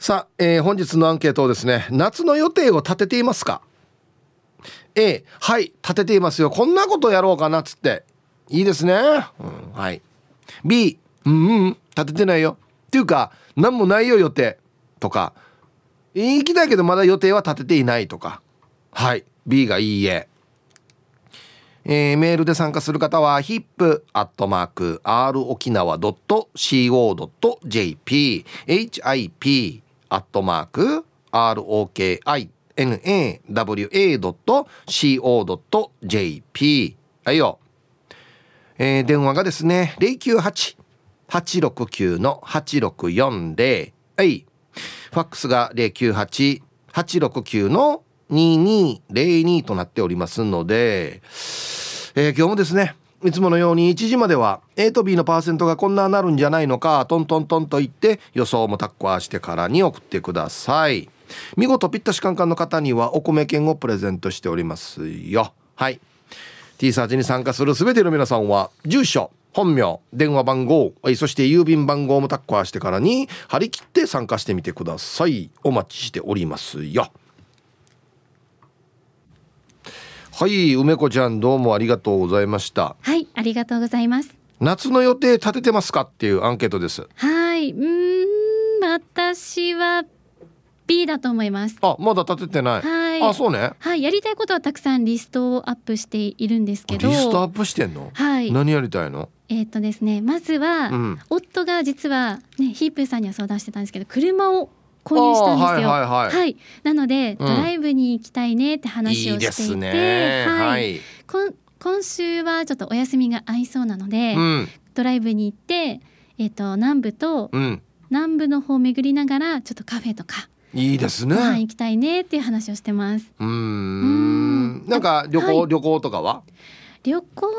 さあ、えー、本日のアンケートをですね夏の予定を立てていますか？A はい立てていますよ。こんなことやろうかなっつって。いいですね、うん、はい。B うんうん立ててないよ。っていうか何もないよ予定。とか。行きたいけどまだ予定は立てていないとか。はい。B がいいえ。えー、メールで参加する方は hip.r 沖縄 .co.jp hip アットマーク ROKINAWA.CO.jp はいよ、えー、電話がですね098-869-8640はい。ファックスが098-869の2202となっておりますので、えー、今日もですねいつものように1時までは A と B のパーセントがこんななるんじゃないのかトントントンと言って予想もタッコアしてからに送ってください。見事ぴったしカンカンの方にはお米券をプレゼントしておりますよ。はい。T サーチに参加する全ての皆さんは住所本名電話番号そして郵便番号もタッコアしてからに張り切って参加してみてください。お待ちしておりますよ。はい梅子ちゃんどうもありがとうございました。はいありがとうございます。夏の予定立ててますかっていうアンケートです。はいうん私は B だと思います。あまだ立ててない。はい。あそうね。はいやりたいことはたくさんリストをアップしているんですけど。リストアップしてんの？はい。何やりたいの？えっ、とですねまずは、うん、夫が実はねヒープーさんには相談してたんですけど車を購入したんですよ。はい、はいはい、なので、ドライブに行きたいねって話をしていて、いいね、はい、今週はちょっとお休みが合いそうなので、うん、ドライブに行って、えっ、ー、と南部と、うん、南部の方を巡りながらちょっとカフェとか。いいですね。行きたいねっていう話をしてます。うん。なんか旅行、はい、旅行とかは？旅行は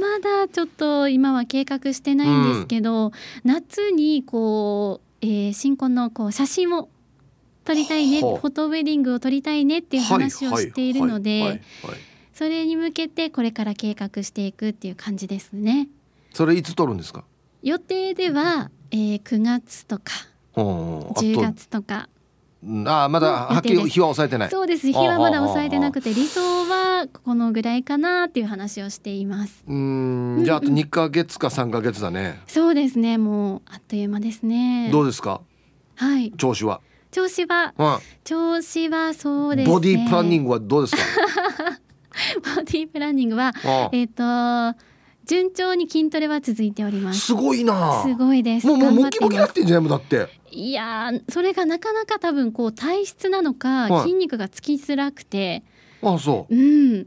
まだちょっと今は計画してないんですけど、うん、夏にこうえー、新婚のこう写真を撮りたいねフォトウェディングを撮りたいねっていう話をしているのでそれに向けてこれから計画していくっていう感じですね。それいつ撮るんですか？予定では、えー、9月とか10月とかああまだはっきり日は抑えてない。そうです。日はまだ抑えてなくて理想はこのぐらいかなっていう話をしています。うん。じゃああと2か月か3か月だね、そうですね。もうあっという間ですね。どうですか？はい。調子は？調子は、うん、調子はそうですね。ボディプランニングはどうですか？ボディプランニングはえっ、ー、と順調に筋トレは続いております。すごいな。すごいです。もうもうムキムキなってんじゃないだって。いやそれがなかなか多分こう体質なのか、筋肉がつきづらくて。あそう。うん。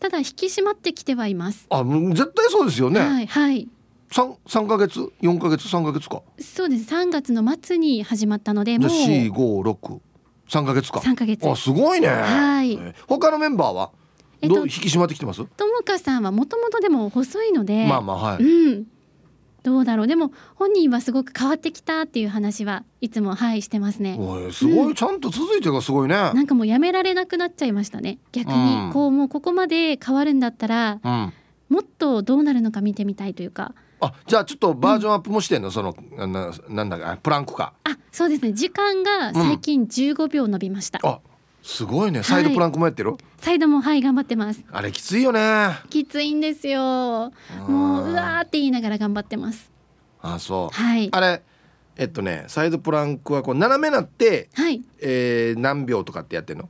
ただ引き締まってきてはいます。あ絶対そうですよね。はいはい。三三ヶ月？四ヶ月？三ヶ月か。そうです。三月の末に始まったのでもう。四五六。三ヶ月か。三ヶ月。あすごいね。はい、他のメンバーは？えっと、引き締まってきてます？ともかさんはもともとでも細いのでまあまあはい、うん、どうだろう。でも本人はすごく変わってきたっていう話はいつもはいしてますね。すごい、うん、ちゃんと続いてがすごいね。なんかもうやめられなくなっちゃいましたね。逆に、うん、こうもうここまで変わるんだったら、うん、もっとどうなるのか見てみたいというか。あじゃあちょっとバージョンアップもしてんの、そのななんだかプランクか。あそうですね。時間が最近15秒伸びました、あすごいね。サイドプランクもやってる、はい、サイドもはい頑張ってます。あれきついよね。きついんですよ。もううわーって言いながら頑張ってます。あそう。はい。あれえっとねサイドプランクはこう斜めなって、はい。えー、何秒とかってやってんの？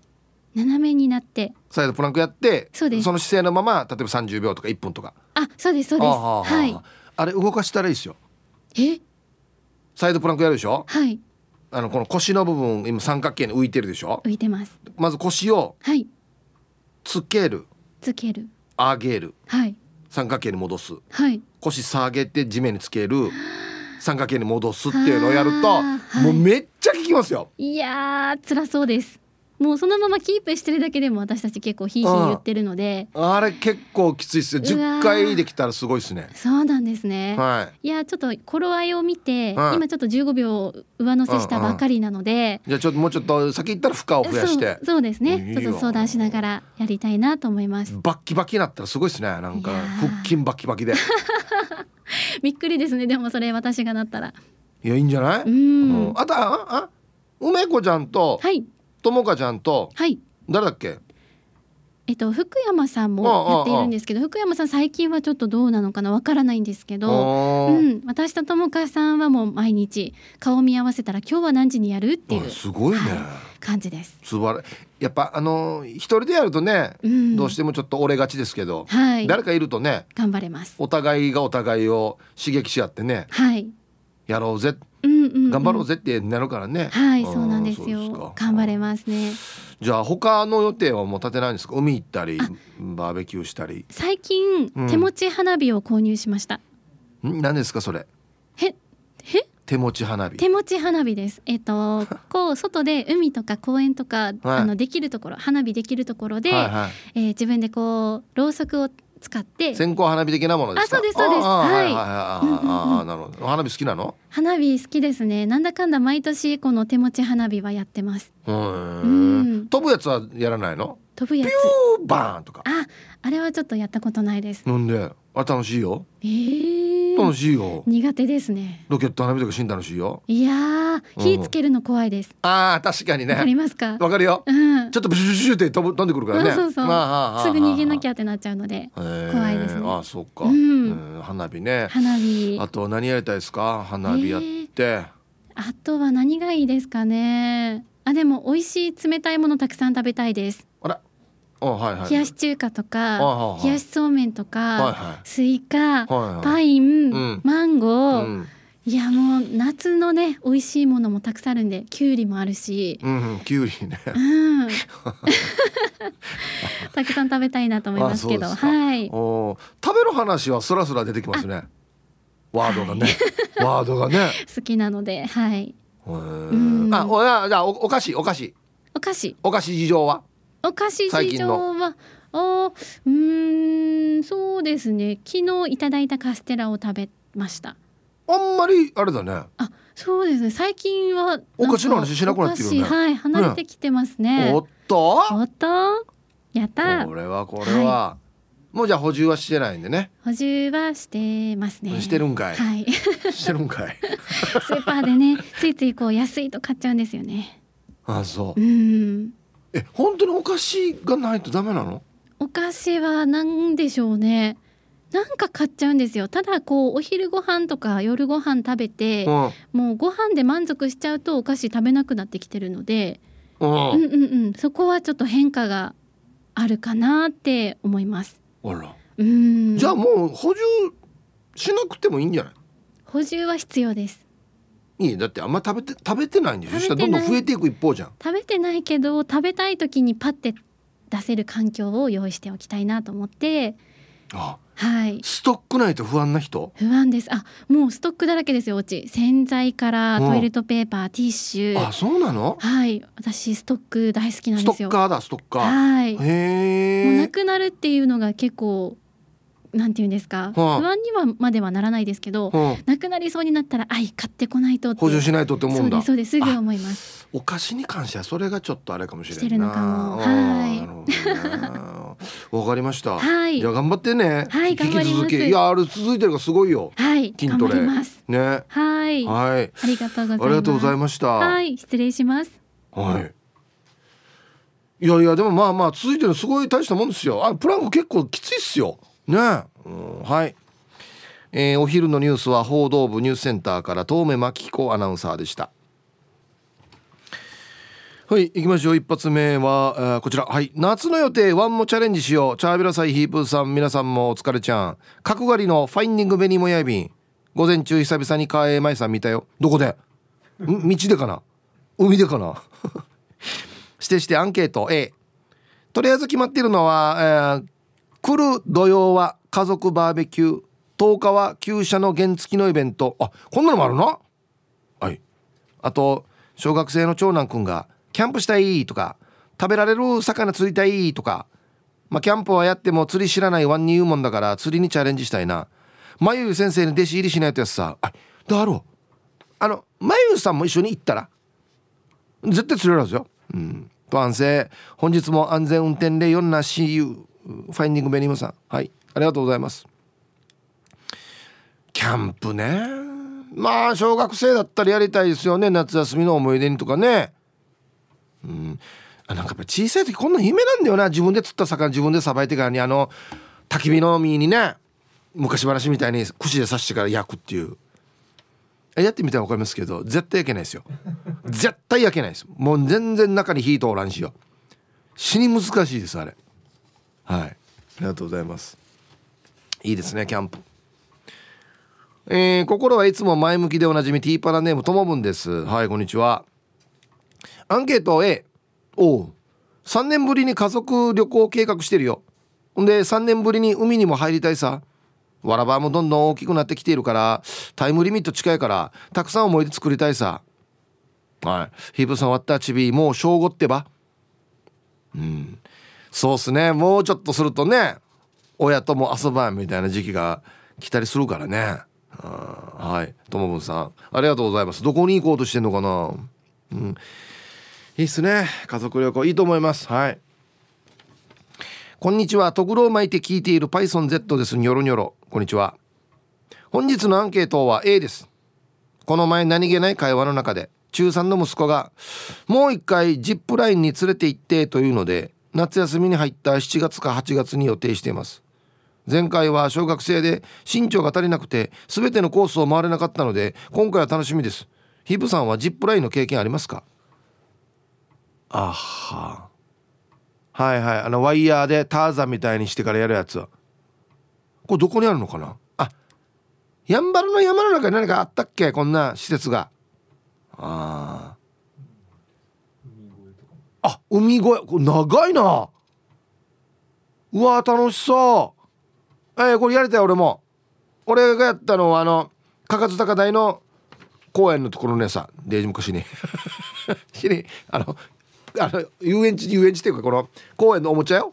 斜めになって。サイドプランクやってそうです。その姿勢のまま例えば30秒とか1分とか。あそうですそうです。はい。あれ動かしたらいいですよ。え？サイドプランクやるでしょ？はいあのこの腰の部分今三角形に浮いてるでしょ？浮いてます。まず腰をはい。つける。つける。上げる。はい。三角形に戻す。はい。腰下げて地面につける。三角形に戻すっていうのをやると、もうめっちゃ効きますよ。いやー辛そうですもうそのままキープしてるだけでも私たち結構ヒーヒー言ってるので。あれ結構きついっすよ10回できたらすごいですね。そうなんですね、はい、いやちょっと頃合いを見て、はい、今ちょっと15秒上乗せしたばかりなので、じゃあちょっともうちょっと先行ったら負荷を増やして。そうですね。ちょっと相談しながらやりたいなと思います。バッキバキになったらすごいですね。なんか腹筋バキバキで。びっくりですね。でもそれ私がなったら。いやいいんじゃない？うん。あとああ梅子ちゃんとはいともかちゃんとはい。誰だっけ？えっと福山さんもやっているんですけど福山さん最近はちょっとどうなのかなわからないんですけどうん、私とともかさんはもう毎日顔見合わせたら今日は何時にやるっていうあすごいね、は感じです。素晴らやっぱあの一人でやるとね、うん、どうしてもちょっと折れがちですけど、はい。誰かいるとね頑張れます。お互いがお互いを刺激し合ってねはい。やろうぜうんうん、うん、頑張ろうぜってなるからね、はい、そうなんですよ。か。頑張れますね。じゃあ他の予定はもう立てないんですか？海行ったりバーベキューしたり。最近、うん。手持ち花火を購入しました。ん？何ですかそれ？へ、へ、手持ち花火。手持ち花火です。えっ、と、こう外で海とか公園とか、はい。あのできるところ、花火できるところで、はいはい。えー自分でこうろうそくを使って。線香花火的なものですか？あそうですそうです。はい。あなるほど。花火好きなの？花火好きですね。なんだかんだ毎年この手持ち花火はやってます。うんん。飛ぶやつはやらないの？飛ぶやつ。ピューバーンとか。あ、あれはちょっとやったことないです。なんで？あれ楽しいよ。えー、楽しいよ。苦手ですね。ロケット花火とか死ん楽しいよ。いやー、火つけるの怖いです。あー確かにわかりねますか？わかるよ。うん。ちょっとブシュブシュって飛ぶ飛んでくるからね。うんそうそう。すぐ逃げなきゃゃってなっちゃうので、怖怖いですね。あーそうか、うん。うん花火ね。花火。あと何やりたいですか？花火やって、あとは何がいいですかね。あ、でも美味しい冷たいものたくさん食べたいです。冷やし中華とか、冷やしそうめんとか、スイカ、パイン、うん。マンゴー、うん、いやもう夏のね美味しいものもたくさんあるんできゅうりもあるし、うん、きゅうりね。うん、たくさん食べたいなと思いますけど。はい。おー。食べる話はスラスラ出てきますね。ワードがね、ワードがね。好きなのではい。あおやじゃあおお菓子お菓子。お菓子。お菓子事情は？お菓子事情最近の。はあーうーんそうですね。昨日いただいたカステラを食べました。あんまりあれだね。あそうですね。最近はお菓子の話しなくなってるよね。お菓子はい離れてきてますね。おっと？おっと？やった。これはこれは、もうじゃあ補充はしてないんでね。補充はしてますね。してるんかい。はい。してるんかい。スーパーでねついついこう安いと買っちゃうんですよね。あそう。うんえ本当にお菓子がないとダメなの？お菓子は何でしょうね。なんか買っちゃうんですよ。ただこうお昼ご飯とか夜ご飯食べて、うん。もうご飯で満足しちゃうとお菓子食べなくなってきてるので、ううんん、うんうん。そこはちょっと変化があるかなって思います。あら。うん。じゃあもう補充しなくてもいいんじゃない？補充は必要ですいいだってあんま食べて食べてないんでしょそしたらどんどん増えていく一方じゃん。食べてないけど食べたい時にパッて出せる環境を用意しておきたいなと思って。あはい。ストックないと不安な人？不安です。あもうストックだらけですよお家洗剤からうん。トイレットペーパー、ティッシュ。あそうなの？はい。私ストック大好きなんスですよ。トッカーだストッカー。はい。もうへえなくなるっていうのが結構なんていうんですか、はあ。不安にはまではならないですけど、うんなくなりそうになったらあい買ってこないと補充しないとって思うんだ。そうですそうですすぐ思います。お菓子に関してはそれがちょっとあれかもしれな。いしてるのかも。うんはい。わかりました。はい。じゃあ頑張ってね。はい引き頑張ります。続きいやあれ続いてるからすごいよ。はい頑筋トレ。張ります。ね。はい。はい。ありがとうございます。ありがとうございました。はい失礼します。はい。いやいやでもまあまあ続いてるのすごい大したもんですよ。あプランク結構きついっすよ。ねえ、うん、はい。えーお昼のニュースは報道部ニュースセンターから遠目真紀子アナウンサーでした。はい行きましょう。一発目は、えーこちら。はい。夏の予定ワンもチャレンジしよう。チャービラサイヒープーさん皆さんもお疲れちゃん。角刈りのファインディングベニモヤビン午前中久々に川江舞さん見たよ。どこで？道でかな？海でかな？してしてアンケート。A とりあえず決まっているのは、えー来る土曜は家族バーベキュー10日は旧車の原付きのイベント。あこんなのもあるの？はい。あと小学生の長男くんがキャンプしたいとか食べられる魚釣りたいとかまあキャンプはやっても釣り知らないワンに言うもんだから釣りにチャレンジしたいな。まゆゆ先生に弟子入りしないとやつさ。あだろう。あのまゆゆさんも一緒に行ったら絶対釣れるはずよ。うん。と安静。本日も安全運転で4な CU ファインディングベニムさん。はい。ありがとうございます。キャンプね。まあ小学生だったらやりたいですよね。夏休みの思い出にとかね。うん。あなんかやっぱ小さい時こんな夢なんだよな。自分で釣った魚自分でさばいてからにあの焚き火の実にね昔話みたいに串で刺してから焼くっていう。やってみたら分かりますけど絶対焼けないですよ。絶対焼けないです。もう全然中に火通らんしよ。死に難しいですあれ。はい。ありがとうございます。いいですねキャンプ。えー、心はいつも前向きでおなじみティーパラネームともぶんです。はいこんにちは。アンケート A おう。3年ぶりに家族旅行計画してるよ。ほんで3年ぶりに海にも入りたいさ。わらばもどんどん大きくなってきているからタイムリミット近いからたくさん思い出作りたいさ。はい。ヒープさん終わったちびもう正午ってば。うん。そうっすね。もうちょっとするとね親とも遊ばんみたいな時期が来たりするからね。はい。ともぶんさん。ありがとうございます。どこに行こうとしてんのかな？うん。いいっすね。家族旅行。いいと思います。はい。こんにちは。とぐろを巻いて聞いている PythonZ です。ニョロニョロ。こんにちは。本日のアンケートは A です。この前何気ない会話の中で中3の息子がもう一回ジップラインに連れて行ってというので夏休みに入った7月か8月に予定しています。前回は小学生で身長が足りなくて全てのコースを回れなかったので今回は楽しみです。ヒブさんはジップラインの経験ありますか？あは。はいはい。あのワイヤーでターザンみたいにしてからやるやつ。これどこにあるのかな？あやんばるの山の中に何かあったっけ？こんな施設が。あああ海越えこれ長いな。うわ楽しそう。えー、これやりたい俺も。俺がやったのはあのかかず高台の公園のところねさ。デージ昔に。しにあのあの遊園地遊園地っていうかこの公園のおもちゃよ。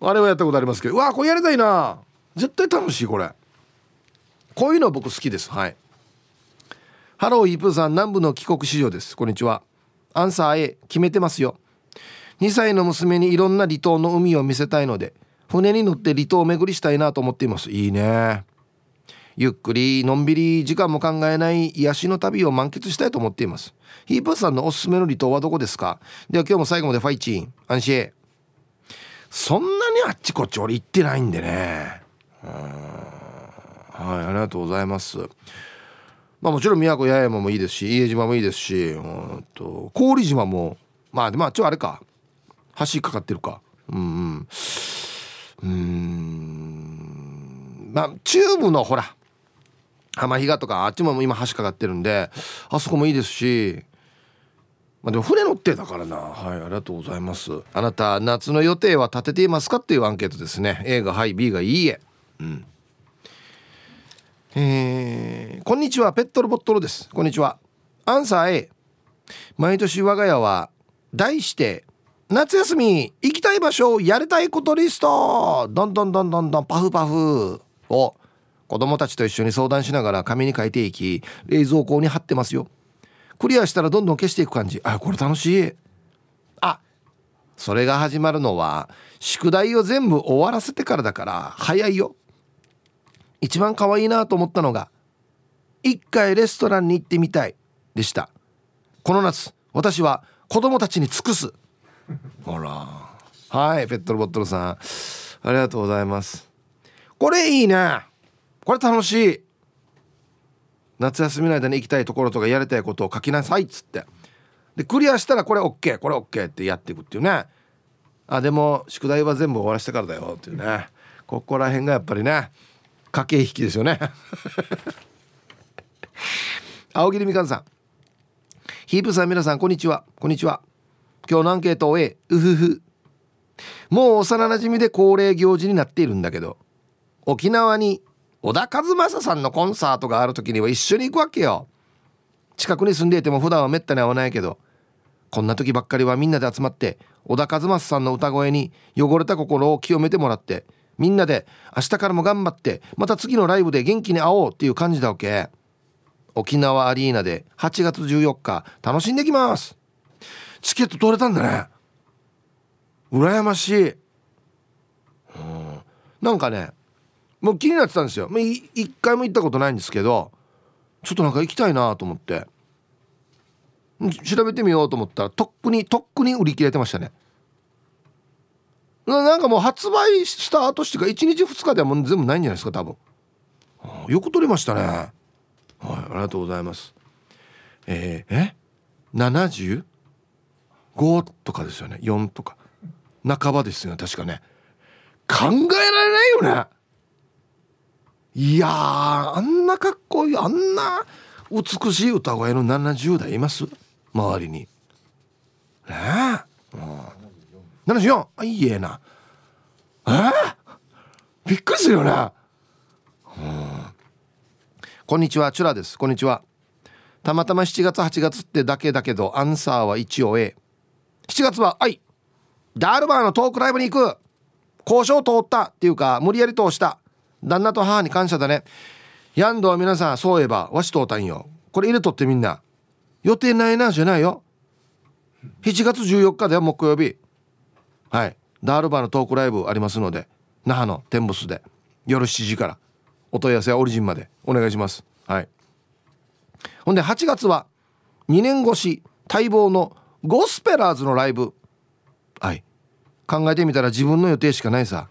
あれはやったことありますけど。うわこれやりたいな。絶対楽しいこれ。こういうの僕好きです。はい。ハローイープーさん。南部の帰国子女です。こんにちは。アンサー A 決めてますよ。2歳の娘にいろんな離島の海を見せたいので船に乗って離島を巡りしたいなと思っています。いいね。ゆっくりのんびり時間も考えない癒しの旅を満喫したいと思っています。ヒープーさんのおすすめの離島はどこですか？では今日も最後までファイチン。安心。そんなにあっちこっち俺行ってないんでね。はいありがとうございます。まあもちろん宮古八重山もいいですし伊江島もいいですしうんと郡島もまあでもあっちはあれか。橋かかってるか。うんうん。うん。まあ中部のほら浜比嘉とかあっちも今橋かかってるんであそこもいいですし。まあ、でも船乗ってだからな。はいありがとうございます。あなた夏の予定は立てていますかっていうアンケートですね。A がはい B がいいえ。うん。えー、こんにちはペットロボットロです。こんにちは。アンサー A 毎年我が家は題して夏休み行きたい場所やりたいことリスト。どんどんどんどんどんパフパフを子供たちと一緒に相談しながら紙に書いていき冷蔵庫に貼ってますよ。クリアしたらどんどん消していく感じ。あこれ楽しい。あそれが始まるのは宿題を全部終わらせてからだから早いよ。一番可愛いなと思ったのが一回レストランに行ってみたいでした。この夏私は子供たちに尽くす。ほら。はいペットロボットルさん。ありがとうございます。これいいね。これ楽しい。夏休みの間に行きたいところとかやりたいことを書きなさいっつって。でクリアしたらこれ OK これ OK ってやっていくっていうね。あでも宿題は全部終わらせてからだよっていうね。ここら辺がやっぱりね駆け引きですよね。青桐みかんさん。ヒープさん皆さんこんにちは。こんにちは。今日のアンケートを A うふふ。もう幼なじみで恒例行事になっているんだけど沖縄に小田和正さんのコンサートがある時には一緒に行くわけよ。近くに住んでいても普段はめったに会わないけどこんな時ばっかりはみんなで集まって小田和正さんの歌声に汚れた心を清めてもらってみんなで明日からも頑張ってまた次のライブで元気に会おうっていう感じだわけ。沖縄アリーナで8月14日楽しんできます。チケット取れたんだね。羨ましい、うん、なんかねもう気になってたんですよ。一回も行ったことないんですけどちょっとなんか行きたいなと思って。調べてみようと思ったらとっくにとっくに売り切れてましたね。なんかもう発売スタートしてから1日2日ではもう全部ないんじゃないですか多分。よく取れましたね。はいありがとうございます。えー、え？75とかですよね。4とか。半ばですよね確かね。考えられないよね。いやあんなかっこいいあんな美しい歌声の70代います？周りに。ねえ、うん、74あいいえな。え？ー、びっくりするよね、こんにちは。チュラです。こんにちは。たまたま7月8月ってだけだけどアンサーは一応 A7 月は愛ダールバーのトークライブに行く。交渉通った。っていうか無理やり通した。旦那と母に感謝だね。ヤンドは皆さんそういえばわし通ったんよ。これ入れとってみんな。予定ないなじゃないよ。7月14日では木曜日。はい。ダールバーのトークライブありますので那覇のテンボスで夜7時からお問い合わせはオリジンまでお願いします。はい。ほんで8月は2年越し待望のゴスペラーズのライブ。はい。考えてみたら自分の予定しかないさ。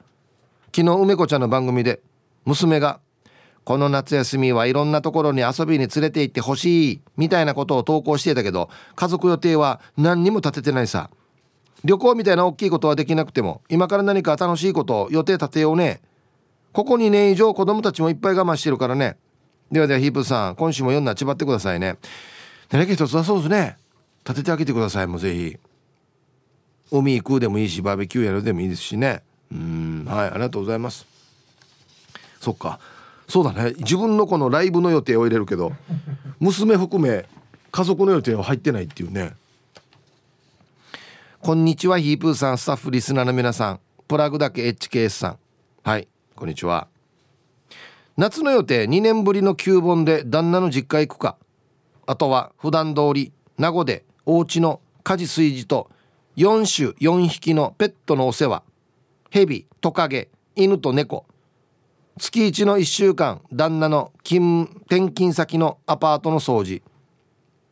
昨日梅子ちゃんの番組で娘が「この夏休みはいろんなところに遊びに連れて行ってほしい」みたいなことを投稿してたけど家族予定は何にも立ててないさ。旅行みたいな大きいことはできなくても今から何か楽しいことを予定立てようね。ここ2年以上子供たちもいっぱい我慢してるからね。ではではヒープさん今週も読んだちばってくださいね。何か一つはそうですね。立ててあげてくださいもうぜひ。海行くでもいいしバーベキューやるでもいいですしね。うんはいありがとうございます。そっか。そうだね。自分のこのライブの予定を入れるけど娘含め家族の予定は入ってないっていうね。こんにちはヒープーさんスタッフリスナーの皆さん。プラグだけ HKS さん。はいこんにちは。夏の予定2年ぶりの旧本で旦那の実家行くか。あとは普段通り名護でお家の家事炊事と4種4匹のペットのお世話。蛇トカゲ犬と猫。月1の1週間旦那の勤転勤先のアパートの掃除。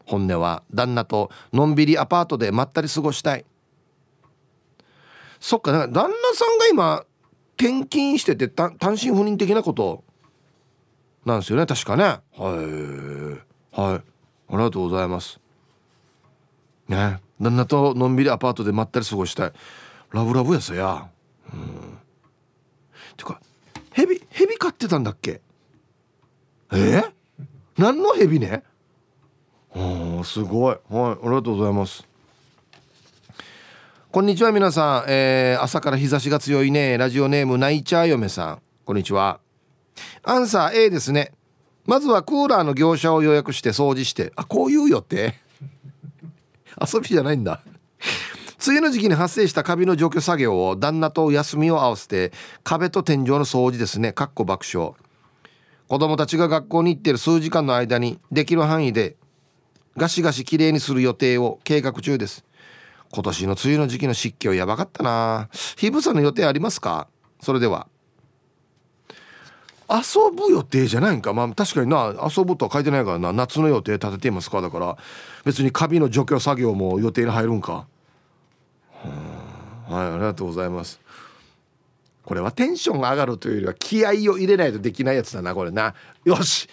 本音は旦那とのんびりアパートでまったり過ごしたい。そっか旦那さんが今転勤してて単身赴任的なことなんですよね確かね。はい。はい。ありがとうございます。ね。旦那とのんびりアパートでまったり過ごしたい。ラブラブやさや。うん。てかヘビヘビ飼ってたんだっけ？え？ー、何のヘビね？あすごい。はい。ありがとうございます。こんにちは皆さん、えー、朝から日差しが強いね。ラジオネームナイチャー嫁さん。こんにちは。アンサー A ですね。まずはクーラーの業者を予約して掃除して。あこういうよって。遊びじゃないんだ。梅雨の時期に発生したカビの除去作業を旦那と休みを合わせて壁と天井の掃除ですね。かっこ爆笑。子供たちが学校に行ってる数時間の間にできる範囲でガシガシきれいにする予定を計画中です。今年の梅雨の時期の湿気はやばかったな。ヒブさんの予定ありますか？それでは。遊ぶ予定じゃないんか？まあ確かにな。遊ぶとは書いてないからな。夏の予定立てていますか？だから別にカビの除去作業も予定に入るんか？はいありがとうございます。これはテンションが上がるというよりは気合を入れないとできないやつだなこれな。よし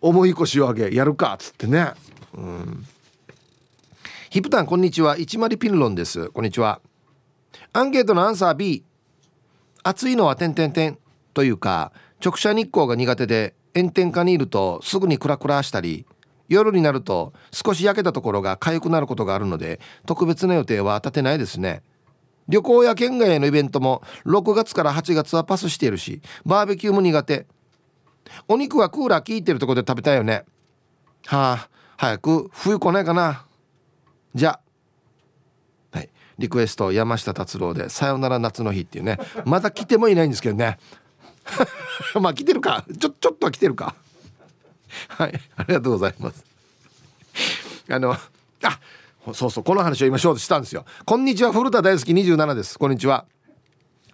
重い腰を上げやるかっつってね。うん。ヒプタンこんにちは。一丸ピンロンです。こんにちは。アンケートのアンサー B 暑いのは点点点。というか直射日光が苦手で炎天下にいるとすぐにクラクラしたり夜になると少し焼けたところが痒くなることがあるので特別な予定は立てないですね。旅行や県外へのイベントも6月から8月はパスしているしバーベキューも苦手。お肉はクーラー効いてるとこで食べたいよね。はあ早く冬来ないかな。じゃはい。リクエスト山下達郎で「さよなら夏の日」っていうね。まだ来てもいないんですけどね。まあ来てるか。ちょちょっとは来てるか。はい。ありがとうございます。あのあそうそうこの話を今ショートしたんですよ。こんにちは古田大好き27です。こんにちは。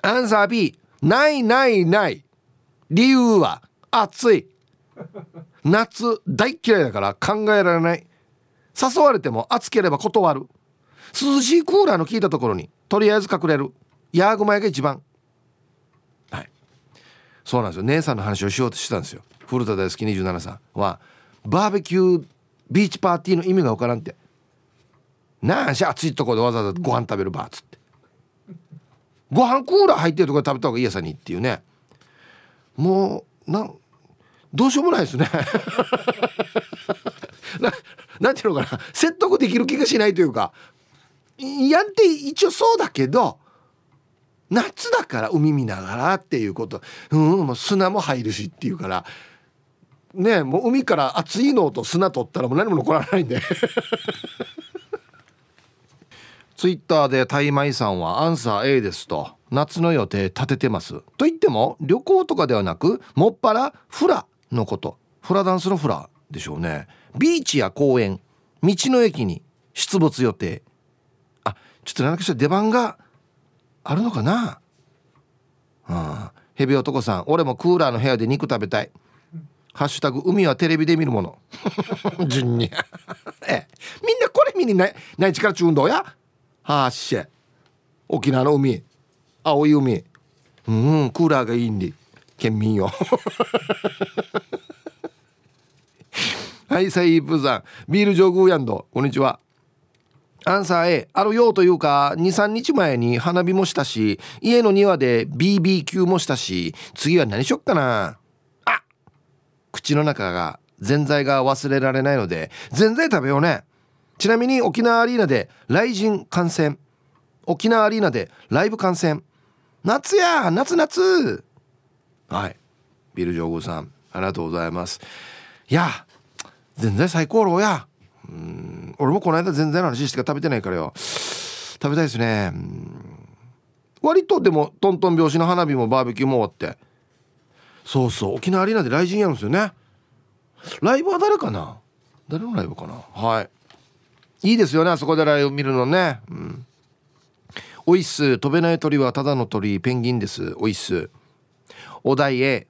アンサー B ないないない。理由は暑い。夏大嫌いだから考えられない。誘われても暑ければ断る。涼しいクーラーの効いたところにとりあえず隠れる。ヤーグマヤが一番。はい。そうなんですよ。姉さんの話をしようとしてたんですよ。古田大好き27さんはバーベキュービーチパーティーの意味が分からんって。なんし暑いとこでわざわざご飯食べるばっつって。ご飯クーラー入ってるとこで食べた方がいいやさにっていうね。もうなんどうしようもないですね ななんていうのかな説得できる気がしないというかやんて一応そうだけど夏だから海見ながらっていうこと。うんもう砂も入るしっていうから。ねもう海から熱いのと砂取ったらもう何も残らないんで。ツイッターでタイマイさんはアンサー A ですと。夏の予定立ててます。と言っても旅行とかではなくもっぱらフラのこと。フラダンスのフラでしょうね。ビーチや公園道の駅に出没予定。あちょっと何かしら出番があるのかな？あヘビ男さん俺もクーラーの部屋で肉食べたい。ハッシュタグ海はテレビで見るもの。順に。えみんなこれ見にないない力中運動や？はっしゃ。沖縄の海。青い海。うんクーラーがいいんで。県民よ はいサイープさんビール上宮やんど。こんにちは。アンサー A あるようというか23日前に花火もしたし家の庭で BBQ もしたし次は何しよっかな。あ口の中がぜんざいが忘れられないのでぜんざい食べようね。ちなみに沖縄アリーナで雷神観戦。沖縄アリーナでライブ観戦。夏や夏夏。はい。ビル上宮さんありがとうございます。いや全然最高ろうや。うん。俺もこの間全然の話しか食べてないからよ。食べたいですね。割とでもトントン拍子の花火もバーベキューも終わって。そうそう。沖縄アリーナで雷神やるんですよね。ライブは誰かな？誰のライブかな？はい。いいですよねあそこでライブ見るのね。うん。おいっす飛べない鳥はただの鳥。ペンギンです。おいっすお題 A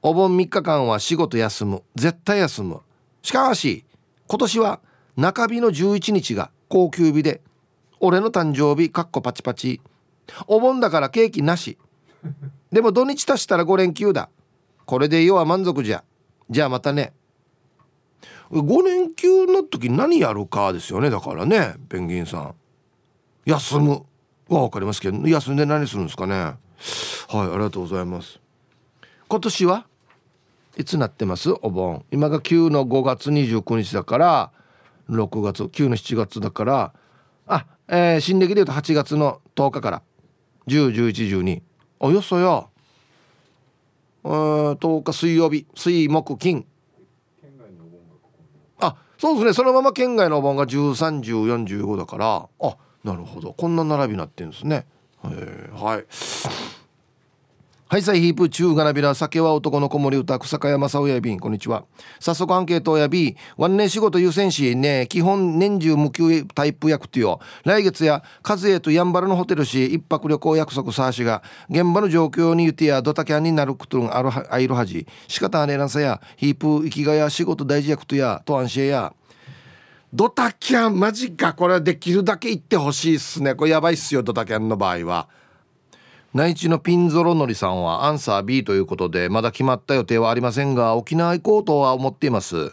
お盆3日間は仕事休む。絶対休む。しかし今年は中日の11日が高級日で俺の誕生日かっこパチパチ。お盆だからケーキなし。でも土日足したら5連休だ。これで要は満足じゃ。じゃあまたね。5連休の時何やるかですよね。だからねペンギンさん。休む。は分かりますけど休んで何するんですかね。はいありがとうございます。今年はいつなってます？お盆。今が9の5月29日だから6月9の7月だからあ、えー、新暦で言うと8月の10日から。101112およそよ。10日水曜日。水木金。あそうですね。そのまま県外のお盆が131045だから。あなるほど。こんな並びになってるんですね。はい。はいさいヒープ中がなびら酒は男の子守歌草加山正親便こんにちは。早速アンケートをやびワン年仕事優先しね基本年中無給タイプ役とよ。来月や和江とやんばるのホテルし一泊旅行約束さあしが現場の状況に言ってやドタキャンになることんあるあいるはじ。仕方あねえなさやヒープ生きがや仕事大事役とやと安心や。ドタキャンマジか。これできるだけ言ってほしいっすね。これやばいっすよドタキャンの場合は。内地のピンゾロノリさんはアンサー B ということでまだ決まった予定はありませんが沖縄行こうとは思っています。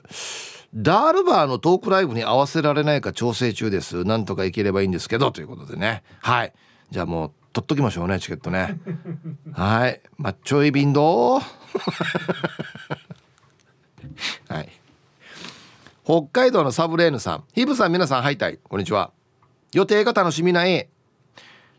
ダールバーのトークライブに合わせられないか調整中です。なんとか行ければいいんですけどということでね。はい。じゃあもう取っときましょうねチケットね。はい。マッチョイビンドはい。北海道のサブレーヌさん。ヒブさん皆さんハイタイこんにちは。予定が楽しみな A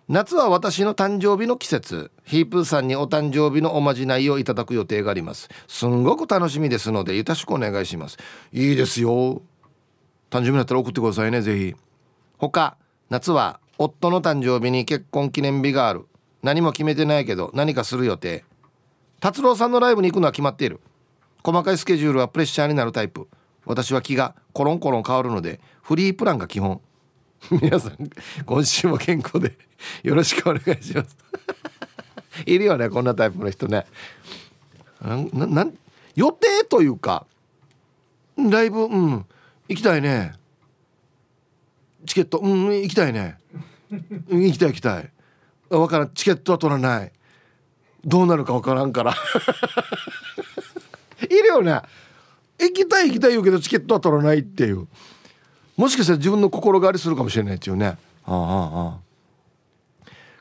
夏は私の誕生日の季節。ヒープーさんにお誕生日のおまじないをいただく予定があります。すんごく楽しみですのでよろしくお願いします。いいですよ。誕生日だったら送ってくださいねぜひ。他夏は夫の誕生日に結婚記念日がある。何も決めてないけど何かする予定。達郎さんのライブに行くのは決まっている。細かいスケジュールはプレッシャーになるタイプ。私は気がコロンコロン変わるのでフリープランが基本。皆さん今週も健康でよろしくお願いします。いるよねこんなタイプの人ね。なな予定というかライブうん行きたいね。チケットうん行きたいね。行きたい行きたい。分からん。チケットは取らない。どうなるか分からんから。いるよね。行きたい行きたい言うけどチケットは取らないっていう。もしかしたら自分の心変わりするかもしれないっていうね。ああ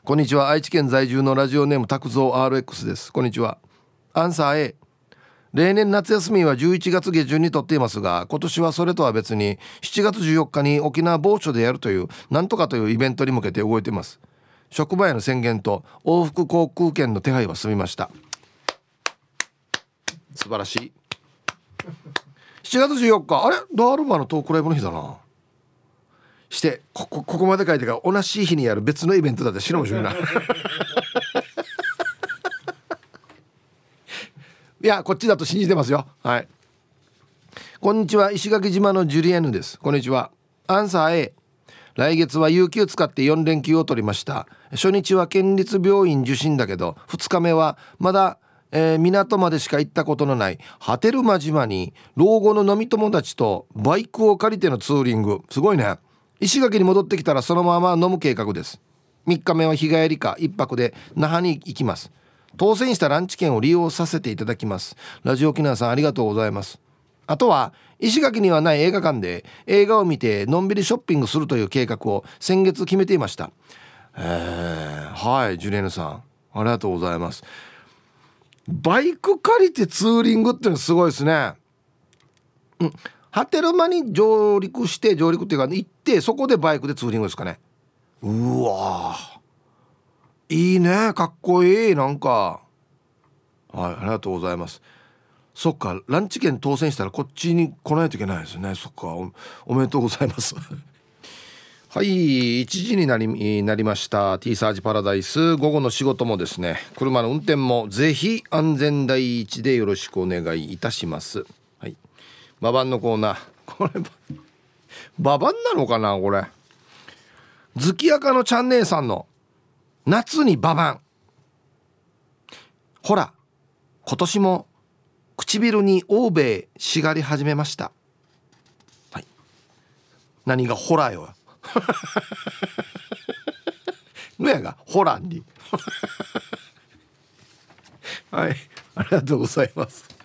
こんにちは。愛知県在住のラジオネーム拓蔵 RX です。こんにちは。アンサー A 例年夏休みは11月下旬にとっていますが今年はそれとは別に7月14日に沖縄某所でやるというなんとかというイベントに向けて動いています。職場への宣言と往復航空券の手配は済みました。素晴らしい。7月14日。あれ？ダールバーのトークライブの日だなしてここここまで書いてから同じ日にやる別のイベントだって知らんもしれな。い いやこっちだと信じてますよ。はい。こんにちは。石垣島のジュリエヌです。こんにちは。アンサー A 来月は有給使って4連休を取りました。初日は県立病院受診だけど2日目はまだ、えー、港までしか行ったことのない波照間島に老後の飲み友達とバイクを借りてのツーリング。すごいね石垣に戻ってきたらそのまま飲む計画です。3日目は日帰りか1泊で那覇に行きます。当選したランチ券を利用させていただきます。ラジオ沖縄さんありがとうございます。あとは石垣にはない映画館で映画を見てのんびりショッピングするという計画を先月決めていました。えー、はいジュレーヌさん。ありがとうございます。バイク借りてツーリングってのすごいですね。うん。波照間に上陸して上陸っていうか行ってそこでバイクでツーリングですかね。うわいいねかっこいいなんか。はいありがとうございます。そっかランチ券当選したらこっちに来ないといけないですね。そっかおめでとうございます。はい1時になりなりました。T サージパラダイス。午後の仕事もですね車の運転もぜひ安全第一でよろしくお願いいたします。ババンのコーナー。これババンなのかなこれ。月明かのチャンネルさんの夏にババンほら今年も唇に欧米しがり始めました。はい。何がホラーよ。のやがホラーに。はい。ありがとうございます。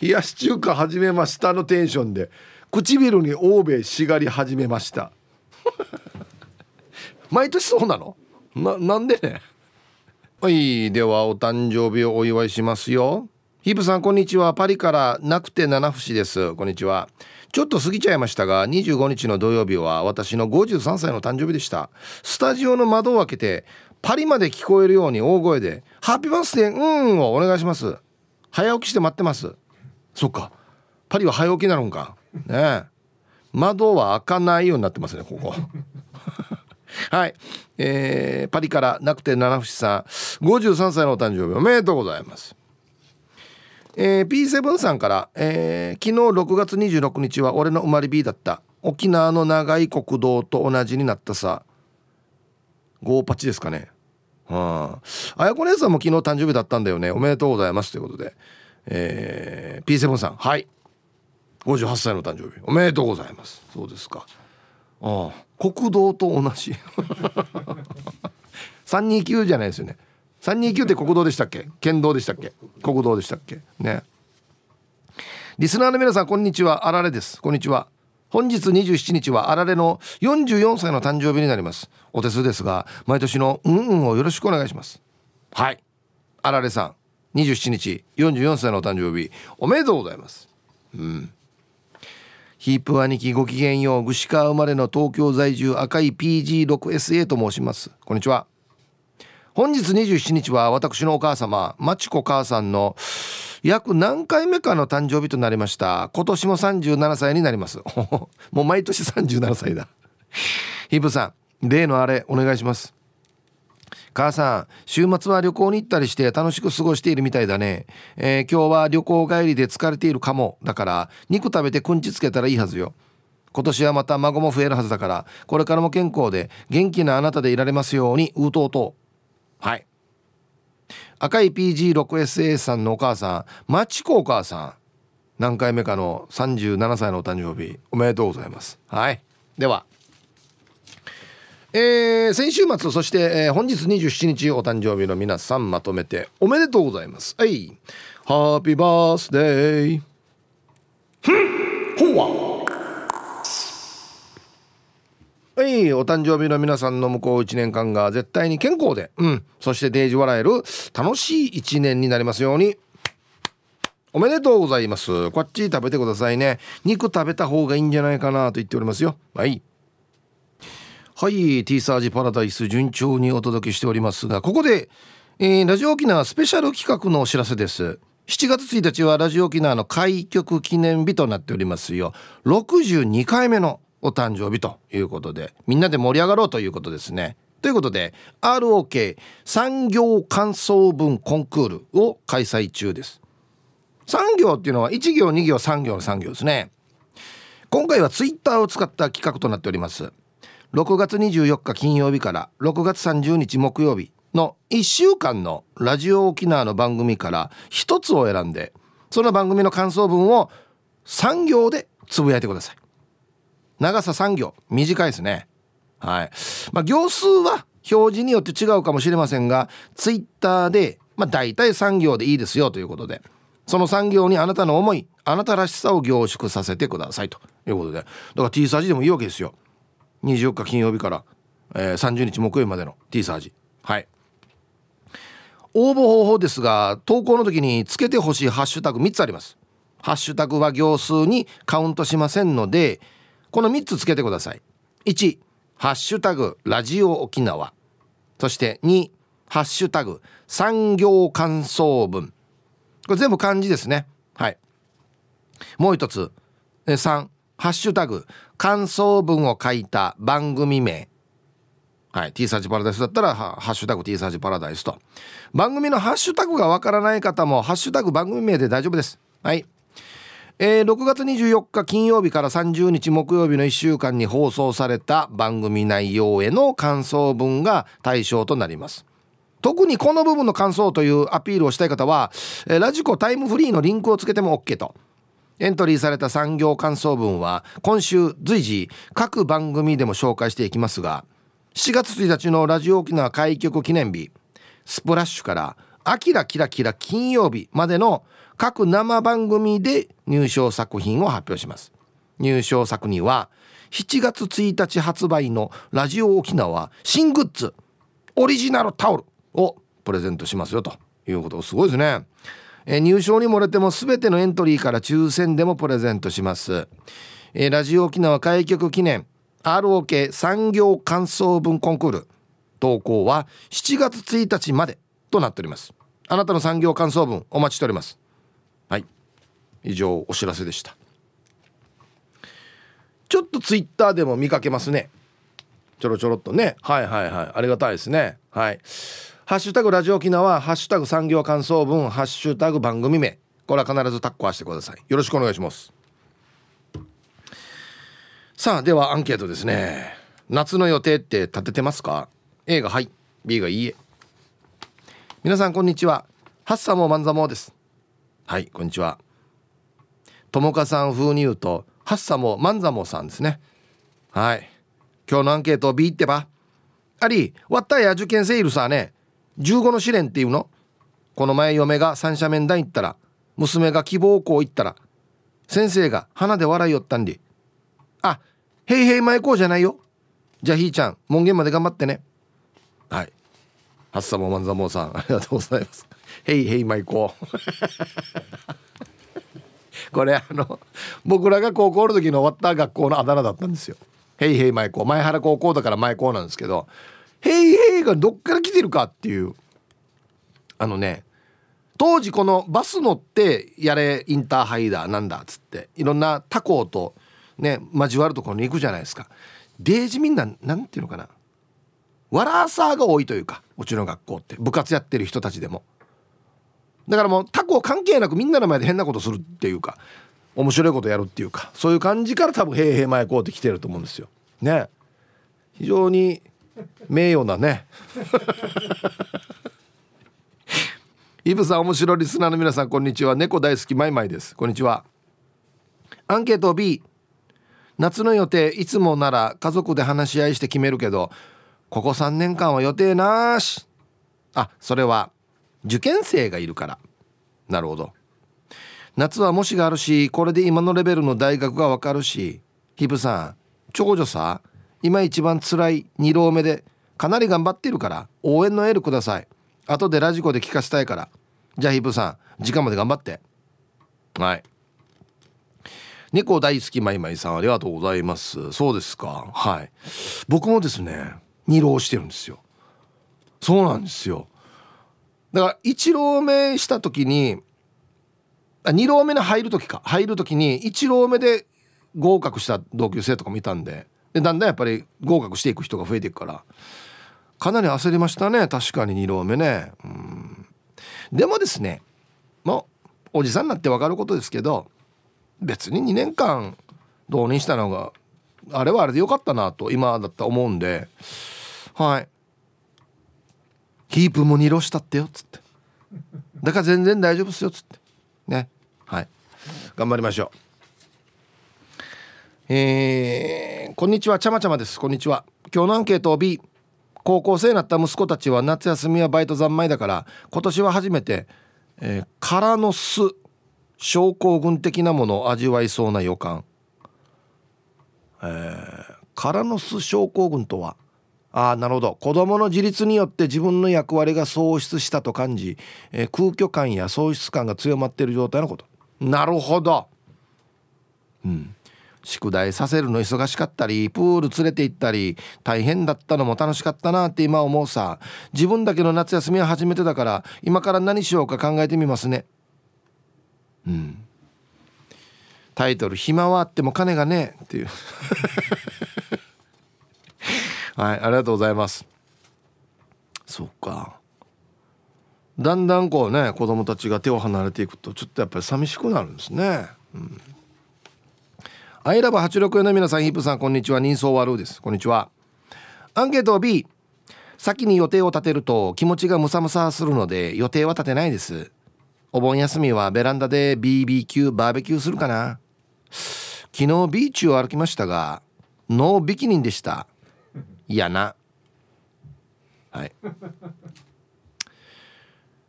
冷やし中華始めましたのテンションで唇に欧米しがり始めました。毎年そうなの？ななんでね？はいではお誕生日をお祝いしますよ。ヒープさんこんにちは。パリからなくて七節です。こんにちは。ちょっと過ぎちゃいましたが25日の土曜日は私の53歳の誕生日でした。スタジオの窓を開けてパリまで聞こえるように大声で「ハッピーバースデーうん」をお願いします早起きして待ってます。そっか。パリは早起きなのか。ね。窓は開かないようになってますねここ。はい、えー、パリからなくて七節さん。53歳のお誕生日おめでとうございます。えー、P7 さんから、えー、昨日6月26日は俺の生まれ日だった。沖縄の長い国道と同じになったさ。ゴーパチですかね。はあやこ姉さんも昨日誕生日だったんだよね。おめでとうございますということで、えー、P7 さん。はい。58歳の誕生日。おめでとうございます。そうですか。ああ国道と同じ。329じゃないですよね。329って国道でしたっけ？県道でしたっけ？国道でしたっけ？ね。リスナーの皆さんこんにちは。あられです。こんにちは。本日27日はあられの44歳の誕生日になります。お手数ですが毎年のうんうんをよろしくお願いします。はい。あられさん27日44歳のお誕生日おめでとうございます。うん。ヒープ兄貴ごきげんよう串川生まれの東京在住赤い PG6SA と申します。こんにちは。本日27日は私のお母様まちこ母さんの約何回目かの誕生日となりました。今年も37歳になります。もう毎年37歳だ。ヒブさん例のあれお願いします。母さん週末は旅行に行ったりして楽しく過ごしているみたいだね、えー、今日は旅行帰りで疲れているかも。だから肉食べてくんちつけたらいいはずよ。今年はまた孫も増えるはずだからこれからも健康で元気なあなたでいられますようにうとうと。はい。赤い PG6SA さんのお母さんまちこお母さん何回目かの37歳のお誕生日おめでとうございます。はい。では。えー、先週末そして、えー、本日27日お誕生日の皆さんまとめておめでとうございます。はい。ハッピーバースデーふんほわはい。お誕生日の皆さんの向こう1年間が絶対に健康で。うん。そしてデージ笑える楽しい1年になりますように。おめでとうございます。こっち食べてくださいね。肉食べた方がいいんじゃないかなと言っておりますよ。はい。はい。T サージパラダイス順調にお届けしておりますがここで、えー、ラジオ沖縄スペシャル企画のお知らせです。7月1日はラジオ沖縄の開局記念日となっておりますよ。62回目のお誕生日ということでみんなで盛り上がろうということですね。ということで ROK 産業感想文コンクールを開催中です。産業っていうのは1行2行3行の3行ですね。今回はツイッターを使った企画となっております。6月24日金曜日から6月30日木曜日の1週間のラジオ沖縄の番組から1つを選んでその番組の感想文を3行でつぶやいてください。長さ3行。短いですね。はい。まあ行数は表示によって違うかもしれませんがツイッターでまあ大体3行でいいですよということでその3行にあなたの思いあなたらしさを凝縮させてくださいと。いうことで。だから T サージでもいいわけですよ。24日金曜日から、えー、30日木曜日までの T サージ。はい。応募方法ですが投稿の時につけてほしいハッシュタグ3つあります。ハッシュタグは行数にカウントしませんのでこの3つつけてください。1ハッシュタグラジオ沖縄。そして2ハッシュタグ産業感想文。これ全部漢字ですね。はい。もう一つ。3ハッシュタグ感想文を書いた番組名。はい、T サージパラダイスだったらハッシュタグ T サージパラダイスと。番組のハッシュタグがわからない方もハッシュタグ番組名で大丈夫です。はい。えー、6月24日金曜日から30日木曜日の1週間に放送された番組内容への感想文が対象となります。特にこの部分の感想というアピールをしたい方は、えー、ラジコタイムフリーのリンクをつけても OK と。エントリーされた産業感想文は今週随時各番組でも紹介していきますが7月1日のラジオ沖縄開局記念日スプラッシュから「あきらキラキラ金曜日」までの各生番組で入賞作品を発表します。入賞作には7月1日発売のラジオ沖縄新グッズオリジナルタオルをプレゼントしますよということ。すごいですね。え入賞に漏れても全てのエントリーから抽選でもプレゼントします、えラジオ沖縄開局記念 ROK 産業感想文コンクール投稿は7月1日までとなっております。あなたの産業感想文お待ちしております。以上お知らせでしたちょっとツイッターでも見かけますねちょろちょろっとねはいはいはいありがたいですねはいハッシュタグラジオ沖縄、ハッシュタグ産業感想文、ハッシュタグ番組名。これは必ずタッコはしてください。よろしくお願いします。さあ、ではアンケートですね。夏の予定って立ててますか ?A がはい、B がいいえ。皆さんこんにちは。ハッサモマンザモです。はい、こんにちは。ともかさん風に言うと、ハッサモマンザモさんですね。はい。今日のアンケート B ってば。あり、わったや受験生いるさね。15の試練っていうの？この前嫁が三者面談行ったら娘が希望校行ったら先生が鼻で笑いよったんで「あへいへい前校じゃないよじゃあひーちゃん門限まで頑張ってね」はいハッサモマンザモさんありがとうございますへいへい前校これあの僕らが高校の時の終わった学校のあだ名だったんですよ。へいへい前校。前原高校だから前校なんですけどヘイヘイがどっから来てるかっていう。あのね当時このバス乗ってやれインターハイだなんだっつっていろんな他校とね交わるところに行くじゃないですか。デージみんななんていうのかな。わらさが多いというかうちの学校って。部活やってる人たちでも。だからもう他校関係なくみんなの前で変なことするっていうか面白いことやるっていうかそういう感じから多分「へいへい前こう」って来てると思うんですよ。ね。非常に名誉なね。イブさん面白いリスナーの皆さんこんにちは。猫大好きマイマイです。こんにちは。アンケート B 夏の予定いつもなら家族で話し合いして決めるけどここ3年間は予定なし。あそれは受験生がいるから。なるほど。夏は模試があるしこれで今のレベルの大学がわかるし。ヒブさん長女さ今一番辛い2浪目でかなり頑張ってるから応援のエールください。後でラジコで聞かせたいから。じゃあヒブさん時間まで頑張って。はい。猫大好きマイマイさんありがとうございます。そうですか。はい。僕もですね2浪してるんですよ。そうなんですよ。だから1浪目した時にあ2浪目に入る時か。入る時に1浪目で合格した同級生とかもいたんで。でだんだんやっぱり合格していく人が増えていくから。かなり焦りましたね。確かに2浪目ね。うん。でもですねもうおじさんになって分かることですけど別に2年間浪人したのがあれはあれでよかったなと今だったら思うんで。はい。ヒープも2浪したってよっつって。だから全然大丈夫っすよっつって。ね。はい。頑張りましょう。えー、こんにちは。ちゃまちゃまです。こんにちは。今日のアンケートを B 高校生になった息子たちは夏休みはバイト三昧だから今年は初めて、えー、空の巣症候群的なものを味わいそうな予感。えー、空の巣症候群とは？ああなるほど。子供の自立によって自分の役割が喪失したと感じ、えー、空虚感や喪失感が強まっている状態のこと。なるほど。うん。宿題させるの忙しかったりプール連れて行ったり大変だったのも楽しかったなって今思うさ。自分だけの夏休みは初めてだから今から何しようか考えてみますね。うん。タイトル「暇はあっても金がねっていう。はいありがとうございます。そっか。だんだんこうね子供たちが手を離れていくとちょっとやっぱり寂しくなるんですね。うん。アイラブ864の皆さんヒップさんこんにちは。人相悪です。こんにちは。アンケート B 先に予定を立てると気持ちがムサムサするので予定は立てないです。お盆休みはベランダで BBQ バーベキューするかな。昨日ビーチを歩きましたがノービキニンでした。嫌な。はい。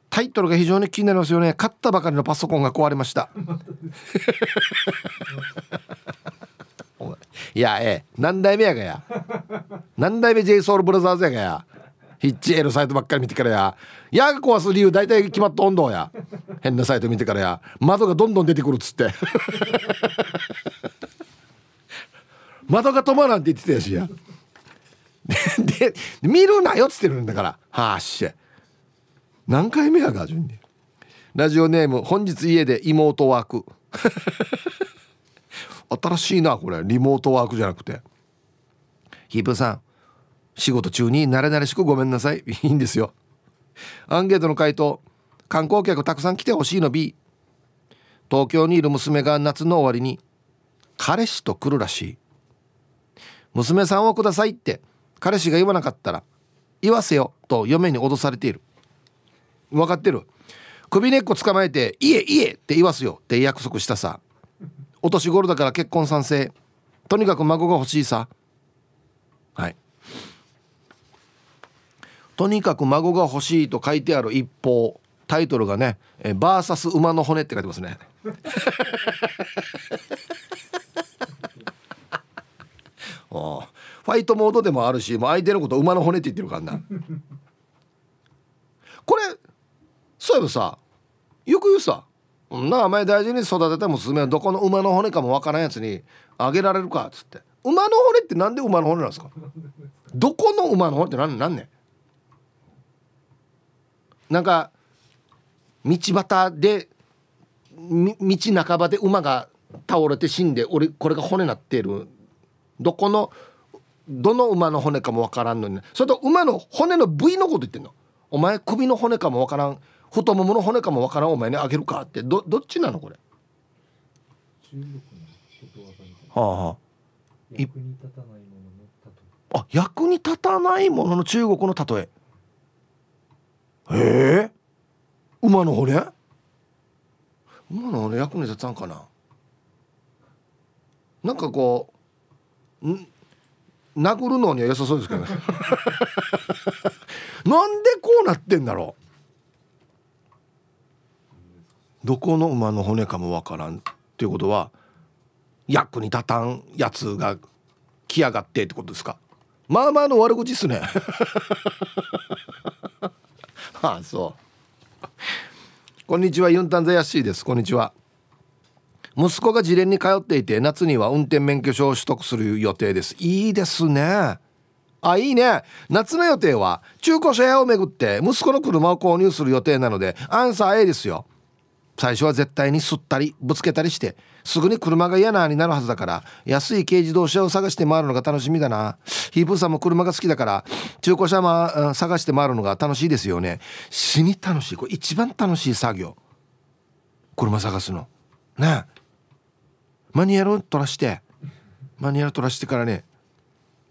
タイトルが非常に気になりますよね。買ったばかりのパソコンが壊れました。いやええ。何代目やがや。何代目 j ソ o u l b r o t h e やがや。ヒッチエルサイトばっかり見てからや。やが壊す理由大体決まった温度や。変なサイト見てからや。窓がどんどん出てくるっつって。窓が止まらんって言ってたやしや。で見るなよっつってるんだから。はあし何回目やが順に。ラジオネーム本日家で妹ワーク。新しいなこれ。リモートワークじゃなくて。ヒープさん。仕事中に慣れ慣れしくごめんなさい。いいんですよ。アンケートの回答。観光客たくさん来てほしいの B 東京にいる娘が夏の終わりに彼氏と来るらしい。娘さんをくださいって。彼氏が言わなかったら言わせよと嫁に脅されている。分かってる？首根っこ捕まえて「いえいえ」って言わすよって約束したさ。お年頃だから結婚賛成。とにかく孫が欲しいさ。はい。とにかく孫が欲しいと書いてある一方タイトルがね「えバーサス馬の骨」って書いてますね ファイトモードでもあるしもう相手のこと馬の骨って言ってるからな。これそういえばさよく言うさなあ前大事に育てた娘はどこの馬の骨かもわからんやつにあげられるかっつって。馬の骨ってなんで馬の骨なんですか？どこの馬の骨って何なんねなんか道端で道半ばで馬が倒れて死んで俺これが骨なってる。どこのどの馬の骨かもわからんのに。それと馬の骨の部位のこと言ってんの。お前首の骨かもわからん。太ももの骨かもわからんお前にあげるかって。どどっちなのこれ？はあはあ。役に立たないものの例え。あ役に立たないものの中国の例え。へえ。馬の骨？馬の骨役に立たんかな。なんかこうん？殴るのには良さそうですけどね。なんでこうなってんだろう。どこの馬の骨かもわからんっていうことは役に立たんやつが来やがってってことですか。まあまあの悪口っすね。ああそう。こんにちはユンタンザヤッシーです。こんにちは。息子が自連に通っていて夏には運転免許証を取得する予定です。いいですね。あいいね。夏の予定は中古車屋を巡って息子の車を購入する予定なのでアンサー A ですよ。最初は絶対に吸ったりぶつけたりしてすぐに車が嫌なになるはずだから安い軽自動車を探して回るのが楽しみだな。ヒープーさんも車が好きだから中古車ま探して回るのが楽しいですよね。死に楽しい。これ一番楽しい作業。車探すの。ねマニュアル取らしてマニュアル取らしてからね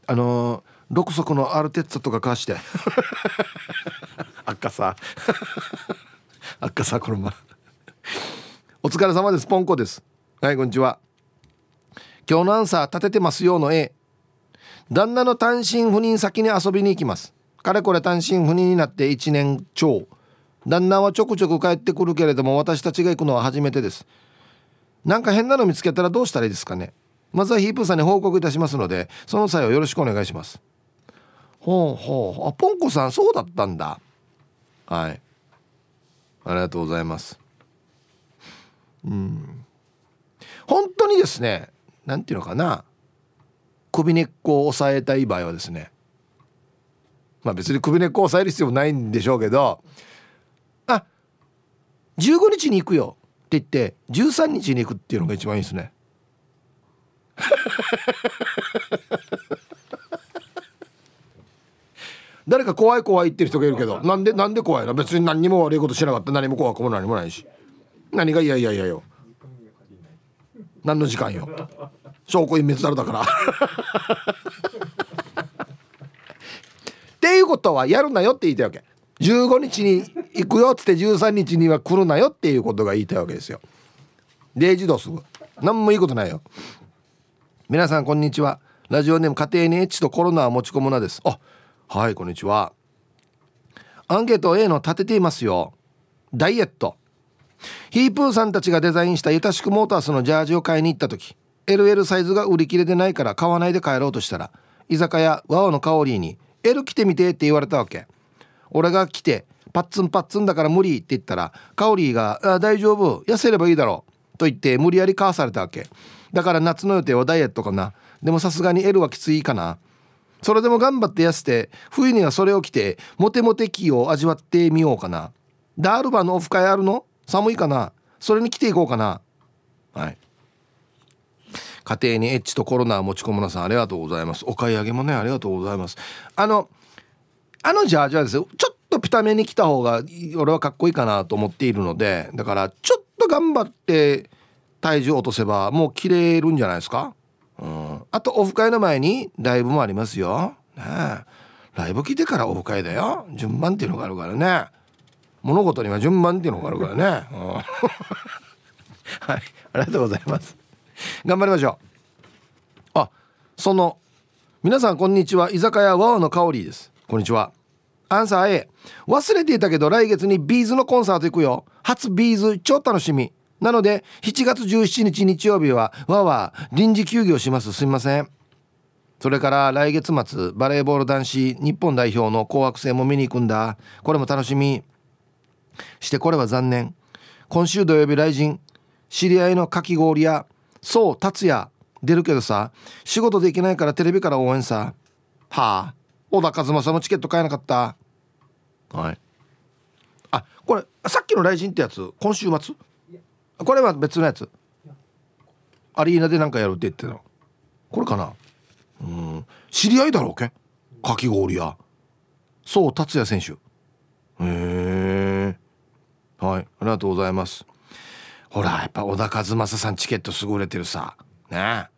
あのー、6足のアルテッツァとか貸して。赤さ。赤さ車お疲れ様です。ポンコです。はいこんにちは。今日のアンサー立ててますよの A 旦那の単身赴任先に遊びに行きます。かれこれ単身赴任になって1年超。旦那はちょくちょく帰ってくるけれども私たちが行くのは初めてですなんか変なの見つけたらどうしたらいいですかね。まずはヒープーさんに報告いたしますのでその際はよろしくお願いします。ほうほう。あポンコさんそうだったんだ。はい。ありがとうございます。うん。本当にですね何て言うのかな。首根っこを押さえたい場合はですね。まあ別に首根っこを押さえる必要もないんでしょうけど。あ15日に行くよ。って言って13日に行くっていうのが一番いいですね。誰か怖い怖い言ってる人がいるけどなんでなんで怖いの？別に何にも悪いことしなかった。何も怖くも何もないし。何がいやいやいやよ。何の時間よ。証拠隠滅だろだから。っていうことはやるなよって言いたいわけ。15日に行くよっつって13日には来るなよっていうことが言いたいわけですよ。0時どすぐ何もいいことないよ。皆さんこんにちは。ラジオネーム家庭にエッチとコロナは持ち込むなです。あはいこんにちは。アンケート A の立てていますよ。ダイエット。ヒープーさんたちがデザインしたユタシクモータースのジャージを買いに行った時 LL サイズが売り切れでないから買わないで帰ろうとしたら居酒屋ワオのカオリーに L 着てみてって言われたわけ。俺が来てパッツンパッツンだから無理って言ったらカオリーが「大丈夫。痩せればいいだろう」と言って無理やりかわされたわけ。だから夏の予定はダイエットかな。でもさすがに L はきついかな。それでも頑張って痩せて冬にはそれを着てモテモテ期を味わってみようかな。ダールバのオフ会あるの？寒いかな？それに来ていこうかな。はい。家庭にエッチとコロナを持ち込むなさんありがとうございます。お買い上げもねありがとうございます。あのあのジャージはですよちょっとピタめに着た方が俺はかっこいいかなと思っているのでだからちょっと頑張って体重落とせばもう着れるんじゃないですか？うん。あとオフ会の前にライブもありますよ。ねライブ来てからオフ会だよ。順番っていうのがあるからね。物事には順番っていうのがあるからね、うん。はい。ありがとうございます。頑張りましょう。あその皆さんこんにちは。居酒屋ワオの香りです。こんにちは。アンサー A 忘れていたけど来月にビーズのコンサート行くよ。初ビーズ超楽しみ。なので7月17日日曜日はわわ臨時休業します。すみません。それから来月末バレーボール男子日本代表の紅白戦も見に行くんだ。これも楽しみ。してこれは残念。今週土曜日来人知り合いのかき氷屋そう達也出るけどさ仕事できないからテレビから応援さ。はあ。小田和正のチケット買えなかった。はい。あこれさっきの来人ってやつ今週末？これは別のやつ？アリーナで何かやるって言ってたの。これかな？うん。知り合いだろうけ？かき氷屋。そう達也選手。へえはい。ありがとうございます。ほらやっぱ小田和正さんチケット優れてるさ。ね。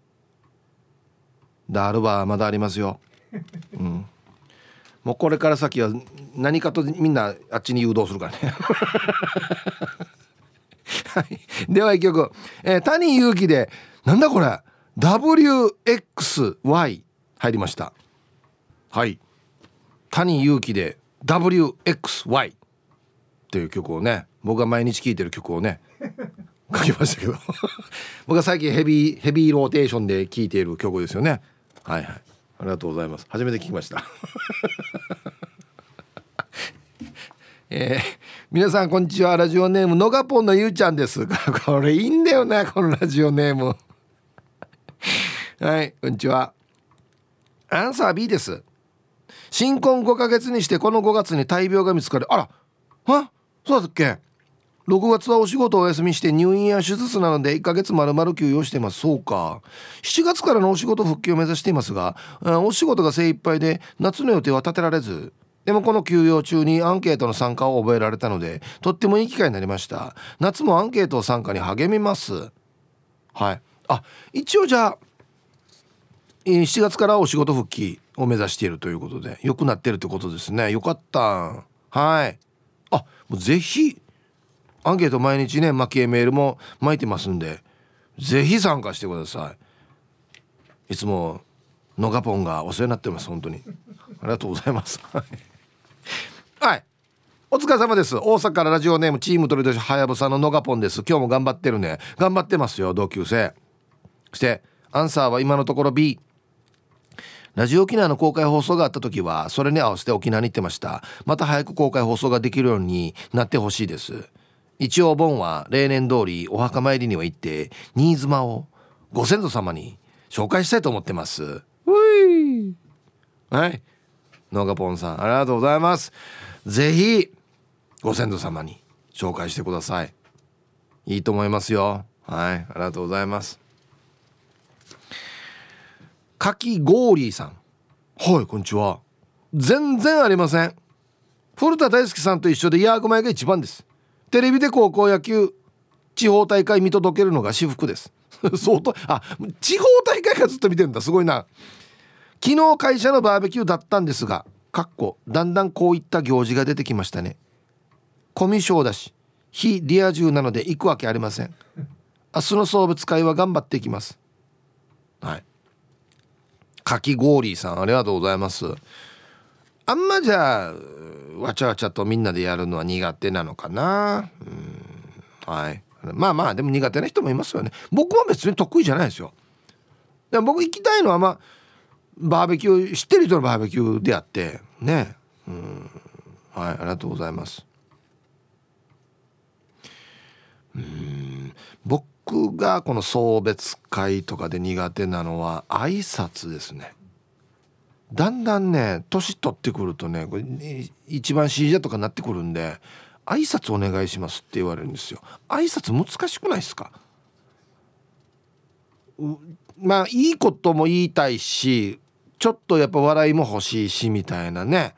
ダールバーまだありますよ。うん。もうこれから先は何かとみんなあっちに誘導するからね。はい、では一曲、えー、谷祐希でなんだこれ？WXY 入りました。はい。谷祐希で WXY っていう曲をね僕が毎日聴いてる曲をね 書きましたけど。僕は最近ヘビーヘビーローテーションで聴いている曲ですよね。はいはいありがとうございます。初めて聞きました。えー、皆さんこんにちは。ラジオネームのがぽんのゆうちゃんです これいいんだよねこのラジオネーム。はいこんにちは。アンサー B です。新婚5ヶ月にしてこの5月に大病が見つかるあらあそうだっけ？6月はお仕事をお休みして入院や手術なので1ヶ月丸々休養しています。そうか。7月からのお仕事復帰を目指していますがお仕事が精一杯で夏の予定は立てられずでもこの休養中にアンケートの参加を覚えられたのでとってもいい機会になりました。夏もアンケート参加に励みます。はい。あ一応じゃあ7月からお仕事復帰を目指しているということで良くなってるってことですね。よかった。はい。あもうぜひアンケート毎日ね巻きメールも巻いてますんでぜひ参加してください。いつものがぽんがお世話になってます本当に。ありがとうございます。はい。お疲れ様です。大阪からラジオネームチーム鳥年はやぶさののがぽんです。今日も頑張ってるね。頑張ってますよ同級生。そしてアンサーは今のところ B ラジオ沖縄の公開放送があった時はそれに合わせて沖縄に行ってました。また早く公開放送ができるようになってほしいです。一応盆は例年通りお墓参りには行って新妻をご先祖様に紹介したいと思ってます。はい。農家ポンさんありがとうございます。ぜひご先祖様に紹介してください。いいと思いますよ。はい。ありがとうございます。かきゴーリーさん。はいこんにちは。全然ありません。古田大輔さんと一緒でヤーグマイが一番ですテレビで高校野球地方大会見届けるのが私服です。相当あ地方大会がずっと見てるんだすごいな。昨日会社のバーベキューだったんですがかっこだんだんこういった行事が出てきましたね。コミュ障だし非リア充なので行くわけありません。明日の送物会は頑張っていきます。はい。かき氷さんありがとうございます。あんまじゃあわちゃわちゃとみんなでやるのは苦手なのかな。うん。はい。まあまあでも苦手な人もいますよね。僕は別に得意じゃないですよ。で僕行きたいのはまあバーベキュー知ってる人のバーベキューであってね。うん。はいありがとうございます。うん。僕がこの送別会とかで苦手なのは挨拶ですね。だんだんね年取ってくるとねこれ一番 CJ とかなってくるんで挨拶お願いしますって言われるんですよ。挨拶難しくないですか？まあいいことも言いたいしちょっとやっぱ笑いも欲しいしみたいなね。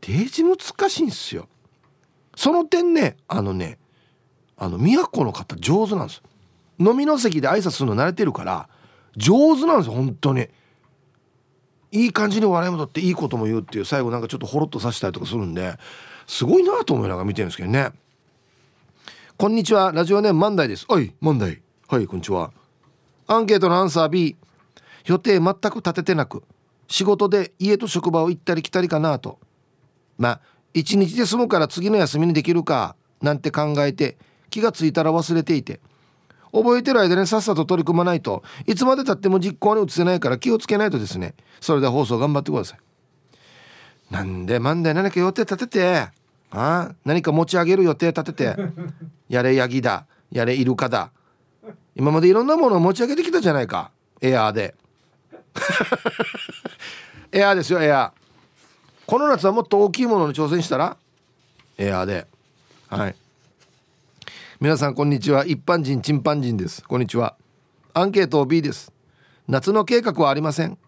デージ難しいんですよ。その点ねあのねあの都の方上手なんです。飲みの席で挨拶するの慣れてるから上手なんですよ本当に。いい感じに笑いもとっていいことも言うっていう最後なんかちょっとほろっとさせたりとかするんですごいなと思いながら見てるんですけどね。こんにちはラジオネーム万代です。はい万代。はいこんにちは。アンケートのアンサー B 予定全く立ててなく仕事で家と職場を行ったり来たりかなと。まあ一日で済むから次の休みにできるかなんて考えて気がついたら忘れていて。覚えてる間にさっさと取り組まないといつまでたっても実行に移せないから気をつけないとですね。それで放送頑張ってください。なんでなんで何か予定立ててあ何か持ち上げる予定立てて やれヤギだやれイルカだ。今までいろんなものを持ち上げてきたじゃないか。エアーで。エアーですよエアー。この夏はもっと大きいものに挑戦したらエアーで。はい。皆さんこんにちは。一般人チンパンジンです。こんにちは。アンケート B です。夏の計画はありません。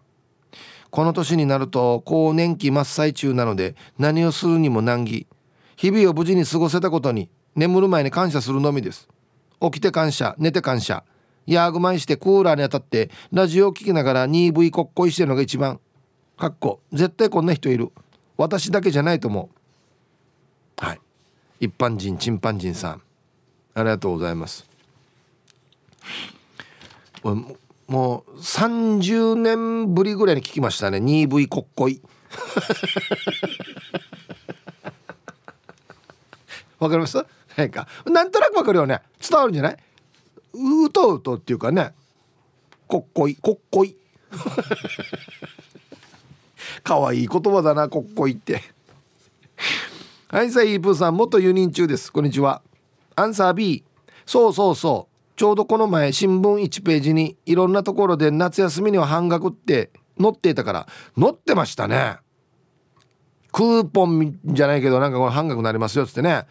この年になると更年期真っ最中なので何をするにも難儀。日々を無事に過ごせたことに眠る前に感謝するのみです。起きて感謝寝て感謝。ヤーグマイしてクーラーに当たってラジオを聴きながら 2V こっこいしてるのが一番。かっこ絶対こんな人いる。私だけじゃないと思う。はい。一般人チンパンジンさん。ありがとうございます。もう30年ぶりぐらいに聞きましたね。2V こっこい。わかりますなんかなんとなくわかるよね。伝わるんじゃない？うとうとっていうかね。こっこいこっこい。かわいい言葉だなこっこいって。はいさあイープーさん元輸入中です。こんにちは。アンサー B そうそうそう。ちょうどこの前新聞1ページにいろんなところで夏休みには半額って載っていたから載ってましたね。クーポンじゃないけどなんかこの半額になりますよっつってね。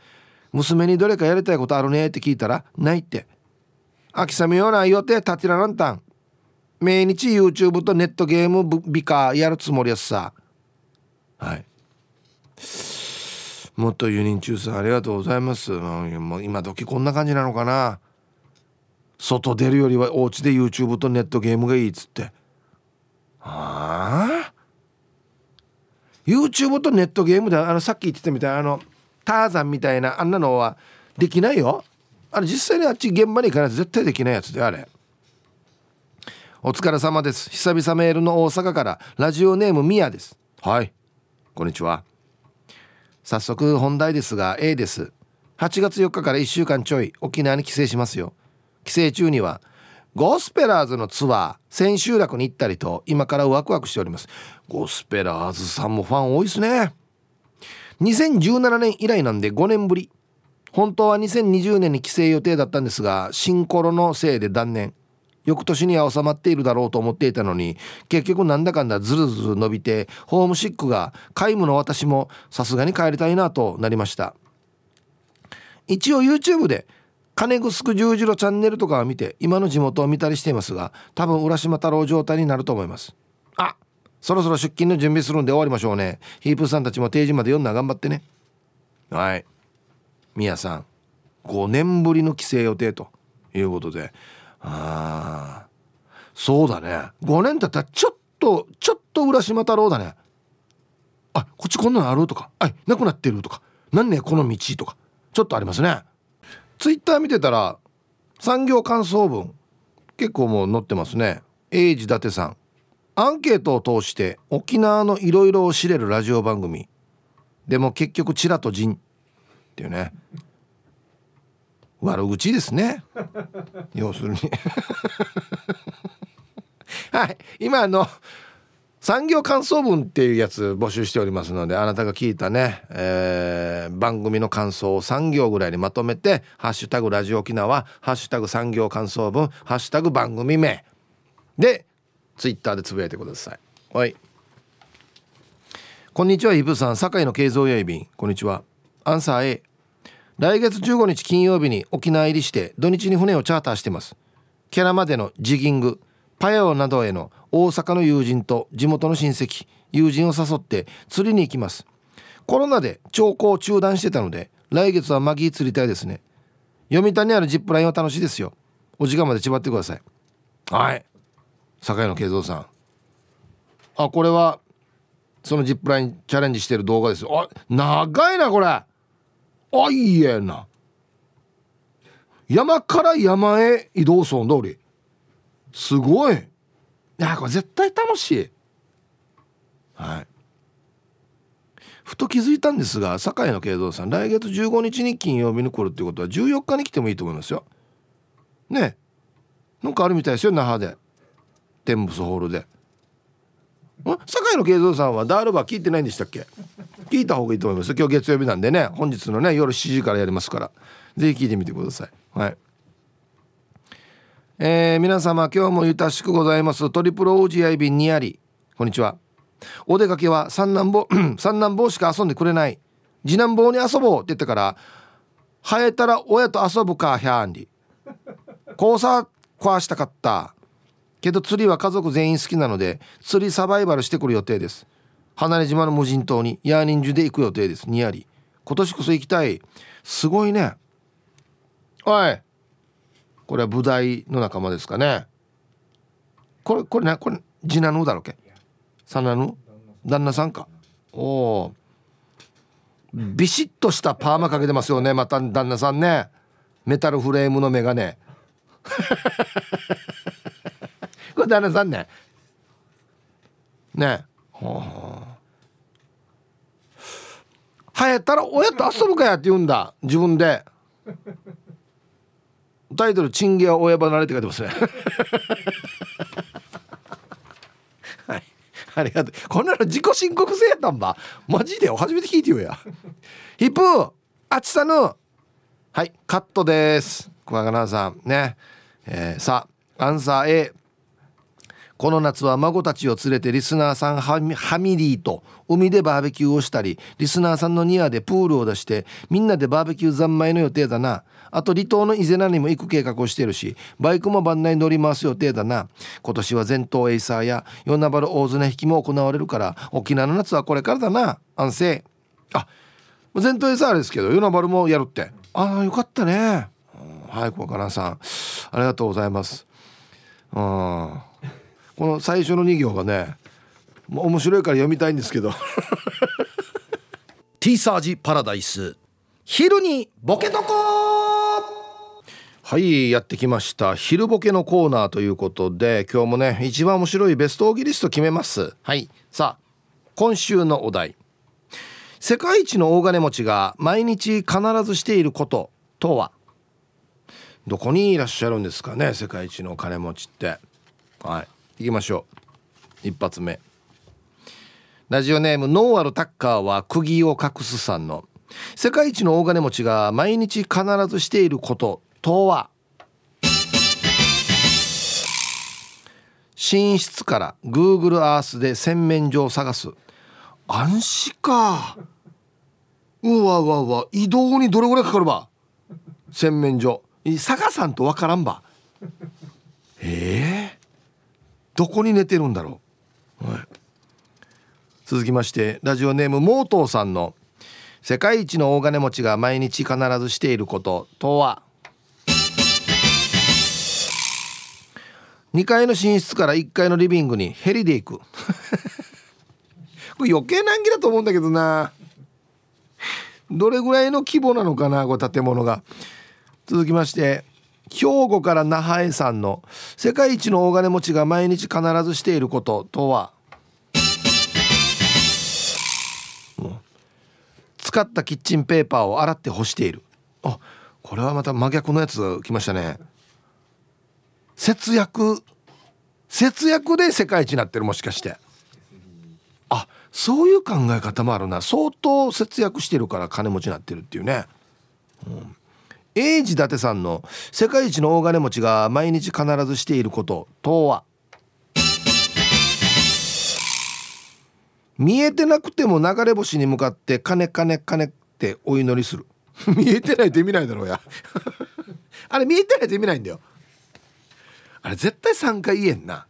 娘にどれかやりたいことあるねって聞いたらないって。秋雨よないよってタティラランタン毎日 YouTube とネットゲーム美化やるつもりやすさ。はい。もっと輸入中さんありがとうございます。もう今時こんな感じなのかな。外出るよりはお家で YouTube とネットゲームがいいっつって。はあ？YouTube とネットゲームであのさっき言ってたみたいなあのターザンみたいなあんなのはできないよ。あれ実際にあっち現場に行かないと絶対できないやつであれ。お疲れ様です。久々メールの大阪からラジオネームミヤです。はい。こんにちは。早速本題ですが A です。8月4日から1週間ちょい沖縄に帰省しますよ。帰省中にはゴスペラーズのツアー千秋楽に行ったりと今からワクワクしております。ゴスペラーズさんもファン多いですね。2017年以来なんで5年ぶり。本当は2020年に帰省予定だったんですが新コロのせいで断念。翌年には収まっているだろうと思っていたのに結局なんだかんだずるずる伸びてホームシックが皆無の私もさすがに帰りたいなとなりました。一応 YouTube で金城十字路チャンネルとかを見て今の地元を見たりしていますが多分浦島太郎状態になると思います。あそろそろ出勤の準備するんで終わりましょうね。ヒープさんたちも定時まで読んだ頑張ってね。はい。みやさん5年ぶりの帰省予定ということでああそうだね。5年経ったらちょっとちょっと浦島太郎だね。あこっちこんなのあるとか。あなくなってるとか。何ねこの道とか。ちょっとありますね。ツイッター見てたら産業感想文。結構もう載ってますね。英治伊達さん。アンケートを通して沖縄のいろいろを知れるラジオ番組。でも結局チラとジンっていうね。悪口ですね。要するに。はい。今あの産業感想文っていうやつ募集しておりますのであなたが聞いたね、えー、番組の感想を3行ぐらいにまとめて「ハッシュタグラジオ沖縄」「ハッシュタグ産業感想文」「ハッシュタグ番組名」でツイッターでつぶやいてください。はい。こんにちはイブさん。堺の慶三やいびんこんにちは。アンサー A 来月15日金曜日に沖縄入りして土日に船をチャーターしてます。キャラまでのジギングパヤオなどへの大阪の友人と地元の親戚友人を誘って釣りに行きます。コロナで長考中断してたので来月はマギー釣りたいですね。読谷にあるジップラインは楽しいですよ。お時間まで縛ってください。はい。酒井の慶三さん。あこれはそのジップラインチャレンジしてる動画ですあ長いなこれ。あいいえな。山から山へ移動するんだ俺。すごい。いやこれ絶対楽しい。はい。ふと気づいたんですが堺の慶三さん来月15日に金曜日に来るってことは14日に来てもいいと思いますよ。ねなんかあるみたいですよ那覇で。テンブスホールで堺の慶三さんはダールバー聞いてないんでしたっけ？聞いた方がいいと思います。今日月曜日なんでね。本日のね夜7時からやりますから。ぜひ聞いてみてください。はい。えー、皆様今日もゆたしくございます。トリプル OGI 便にあり。こんにちは。お出かけは三男坊 三男坊しか遊んでくれない。次男坊に遊ぼうって言ってから生えたら親と遊ぶかヒャーンリ交差壊したかった。けど釣りは家族全員好きなので釣りサバイバルしてくる予定です。離れ島の無人島にヤーニンジュで行く予定です。にやり。今年こそ行きたい。すごいね。おい。これはブダイの仲間ですかね。これこれねこれジナヌだろけ？サナヌ旦那さんか？おおビシッとしたパーマかけてますよね。また旦那さんね。メタルフレームの眼鏡 これ旦那さんねねはあ。はやったら親と遊ぶかやって言うんだ自分でタイトル「チンゲは親離れ」って書いてますねはいあ。りがとうこんなの自己申告制やったんばマジで初めて聞いてよやヒップあ。ちさぬはいカットです小川さんねえー、さあ。アンサー A この夏は孫たちを連れてリスナーさんファミリーと海でバーベキューをしたりリスナーさんの庭でプールを出してみんなでバーベキュー三昧の予定だな。あと離島の伊是名にも行く計画をしてるしバイクもバンナイ乗り回す予定だな。今年は全島エイサーや与那原大綱引きも行われるから沖縄の夏はこれからだな。安静。あ全島エイサーですけど与那原もやるって。ああよかったね。はい小金さん。ありがとうございます。うん。この最初の2行がね面白いから読みたいんですけど。ティーサージパラダイス。昼にボケとこはいやってきました。昼ボケのコーナーということで今日もね一番面白いベストオギリスト決めます。はいさあ今週のお題。世界一の大金持ちが毎日必ずしていることとは？どこにいらっしゃるんですかね世界一の金持ちって。はい行きましょう。一発目。ラジオネームノーアルタッカーは釘を隠すさんの。世界一の大金持ちが毎日必ずしていることとは？寝室から Google アースで洗面所を探す。暗視か。うわうわうわ。移動にどれぐらいかかるば？洗面所。探さんとわからんば。ええー？どこに寝てるんだろう、はい、続きましてラジオネームモートーさんの「世界一の大金持ちが毎日必ずしていることとは?」2階の寝室から1階のリビングにヘリで行く。これ余計難儀だと思うんだけどな。どれぐらいの規模なのかなこれ建物が。続きまして兵庫から那覇へさんの世界一の大金持ちが毎日必ずしていることとは？使ったキッチンペーパーを洗って干している。あこれはまた真逆のやつ来ましたね。節約。節約で世界一になってるもしかして。あそういう考え方もあるな。相当節約してるから金持ちになってるっていうね、うん。英治伊達さんの世界一の大金持ちが毎日必ずしていることとは？見えてなくても流れ星に向かって金金金ってお祈りする。見えてないと意味ないだろうや。あれ見えてないと意味ないんだよ。あれ絶対3回言えんな。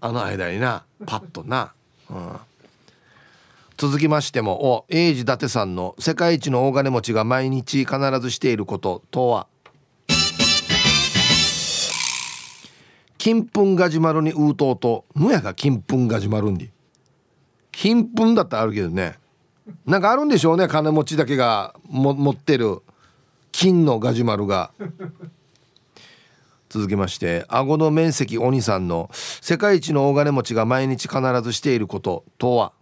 あの間になパッとな。うん。続きましてもお英治伊達さんの世界一の大金持ちが毎日必ずしていることとは？金粉がじまるにうとうとむやが金粉がじまるんで。金粉だったらあるけどね。なんかあるんでしょうね金持ちだけがも持ってる金のガジュマルが。続きまして顎の面積鬼さんの世界一の大金持ちが毎日必ずしていることとは？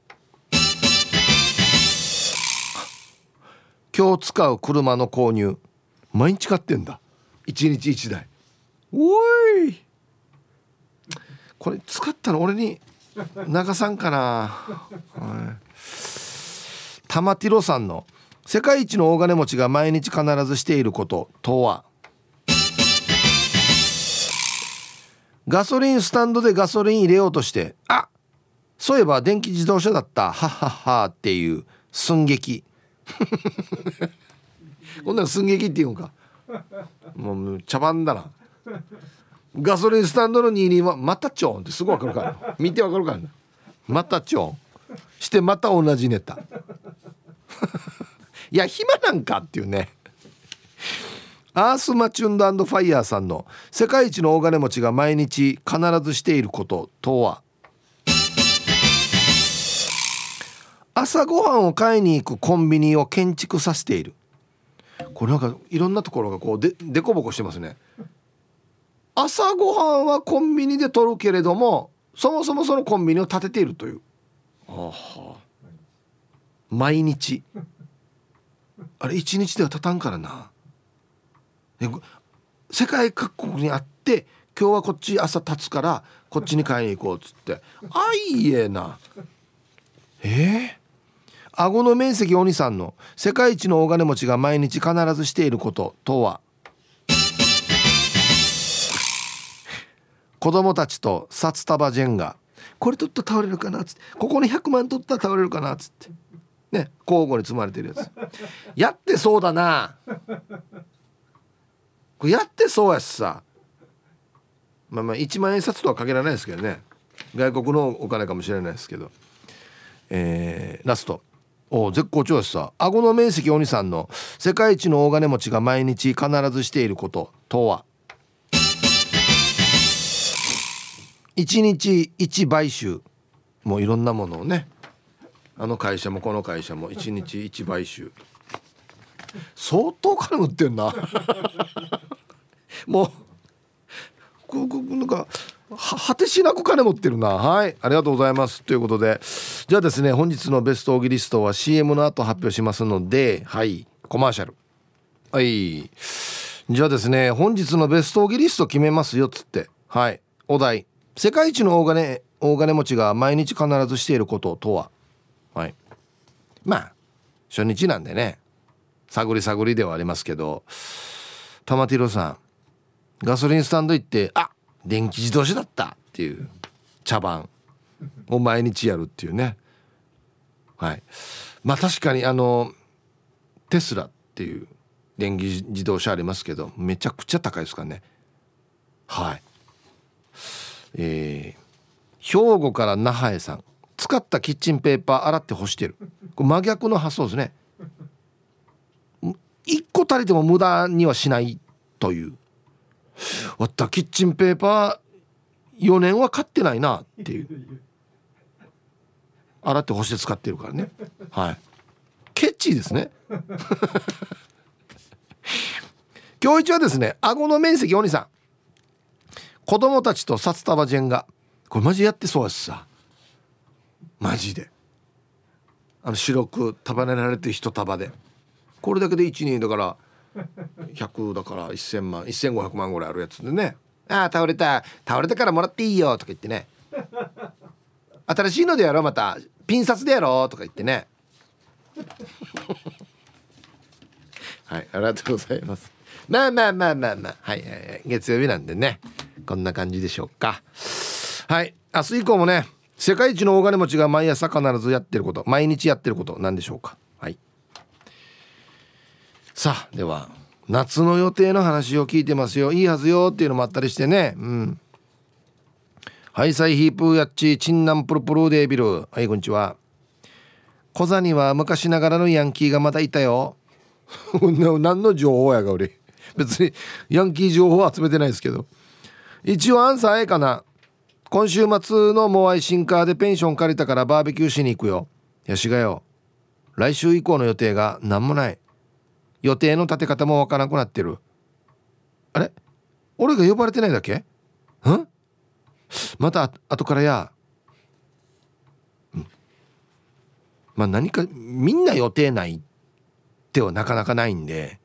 今日使う車の購入毎日買ってんだ。1日1台。おい。これ使ったの俺に流さんかな、はい、玉ティロさんの世界一の大金持ちが毎日必ずしていることとは？ガソリンスタンドでガソリン入れようとしてあそういえば電気自動車だった。はっはっはっていう寸劇 こんなの寸劇っていうんか。もう茶番だな。ガソリンスタンドの22はまたちょんってすぐ分かるから。見て分かるから。またちょんしてまた同じネタ。いや暇なんかっていうね。アースマチュンドファイヤーさんの世界一の大金持ちが毎日必ずしていることとは？朝ごはんを買いに行くコンビニを建築させている。これなんかいろんなところがこうででこぼこしてますね。朝ごはんはコンビニで取るけれどもそもそもそのコンビニを建てているという。毎日。あれ一日では立たんからな。世界各国にあって今日はこっち朝立つからこっちに買いに行こうっつって。あいいえな。えー、顎の面積お兄さんの。世界一の大金持ちが毎日必ずしていることとは。子供たちと札束ジェンガ。これ取ったら倒れるかなっつって。ここに100万取ったら倒れるかなっつって。ね交互に積まれてるやつ。やってそうだな。これやってそうやしさ。まあまあ1万円札とは限らないですけどね。外国のお金かもしれないですけど。えー、ラスト。お絶好調やしさ。顎の面積お兄さんの。世界一の大金持ちが毎日必ずしていることとは？1日1買収。もういろんなものをね。あの会社もこの会社も1日1買収。相当金持ってんな。もうここなんか果てしなく金持ってるな。はい。ありがとうございます。ということで。じゃあですね本日のベストオギリストは CM の後発表しますのではい。コマーシャル。はい。じゃあですね本日のベストオギリスト決めますよっつって。はい。お題。世界一の大金大金持ちが毎日必ずしていることとは。はい。まあ初日なんでね。探り探りではありますけど。玉ティロさんガソリンスタンド行ってあっ電気自動車だったっていう茶番を毎日やるっていうね。はい。まあ確かにあのテスラっていう電気自動車ありますけどめちゃくちゃ高いですかね。はい。えー、兵庫から那覇へさん使ったキッチンペーパー洗って干してる。これ真逆の発想ですね。1個足りても無駄にはしないという。わったキッチンペーパー4年は買ってないなっていう。洗って干して使ってるからね。はい。ケチですね。今日一はですね顎の面積お兄さん。子供たちと札束ジェンガ。これマジやってそうやしさ。マジで。あの白く束ねられて一束で。これだけで12だから100だから1000万1500万ぐらいあるやつでね「ああ倒れた。倒れたからもらっていいよ」とか言ってね「新しいのでやろうまた。ピン札でやろう」とか言ってね。はいありがとうございます。まあまあまあまあまあ。はい、はい、月曜日なんでね。こんな感じでしょうか。はい明日以降もね世界一の大金持ちが毎朝必ずやってること毎日やってること何でしょうか。さあでは夏の予定の話を聞いてますよ。いいはずよっていうのもあったりしてね。うん。ハイサイヒープーやっちチンナンプルプルデービル。はいこんにちは。小座には昔ながらのヤンキーがまだいたよ。何の情報やが俺。別にヤンキー情報は集めてないですけど。一応アンサー A かな。今週末のモアイシンカーでペンション借りたからバーベキューしに行くよ。やしがよ。来週以降の予定が何もない。予定の立て方もわからなくなってる。あれ？俺が呼ばれてないだけ？ん？また後からや、まあ何かみんな予定ないってはなかなかないんで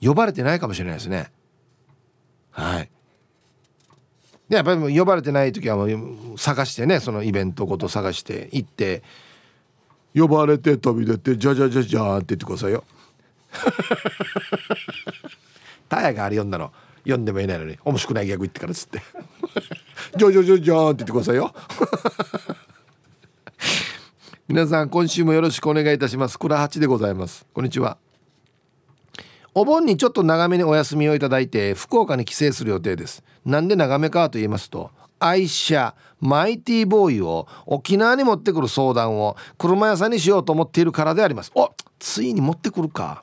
呼ばれてないかもしれないですね。はい。でやっぱり呼ばれてない時はもう探してねそのイベントごと探して行って呼ばれて飛び出てじゃじゃじゃじゃって言ってくださいよ。タヤがあれ読んだの。読んでもいないのに。面白くないギャグ言ってからっつって。じゃじゃじゃじゃって言ってくださいよ。皆さん今週もよろしくお願いいたします。倉八でございます。こんにちは。お盆にちょっと長めにお休みをいただいて福岡に帰省する予定です。なんで長めかと言いますと愛車マイティーボーイを沖縄に持ってくる相談を車屋さんにしようと思っているからであります。おついに持ってくるか。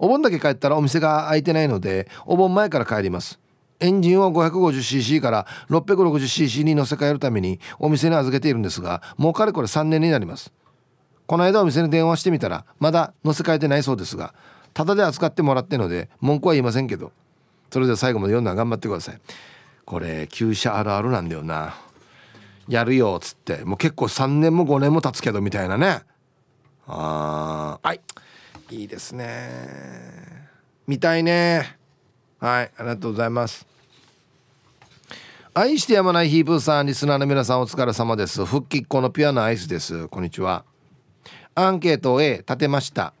お盆だけ帰ったらお店が開いてないのでお盆前から帰ります。エンジンを 550cc から 660cc に乗せ替えるためにお店に預けているんですがもうかれこれ3年になります。この間お店に電話してみたらまだ載せ替えてないそうですがタダで扱ってもらってるので文句は言いませんけどそれでは最後まで読んだら頑張ってください。これ旧車あるあるなんだよな。やるよっつって。もう結構3年も5年も経つけどみたいなね。あーはい。いいですね。見たいね。はいありがとうございます。愛してやまないヒープーさんリスナーの皆さんお疲れ様です。復帰っ子のピュアノアイスです。こんにちは。アンケートを A 立てました。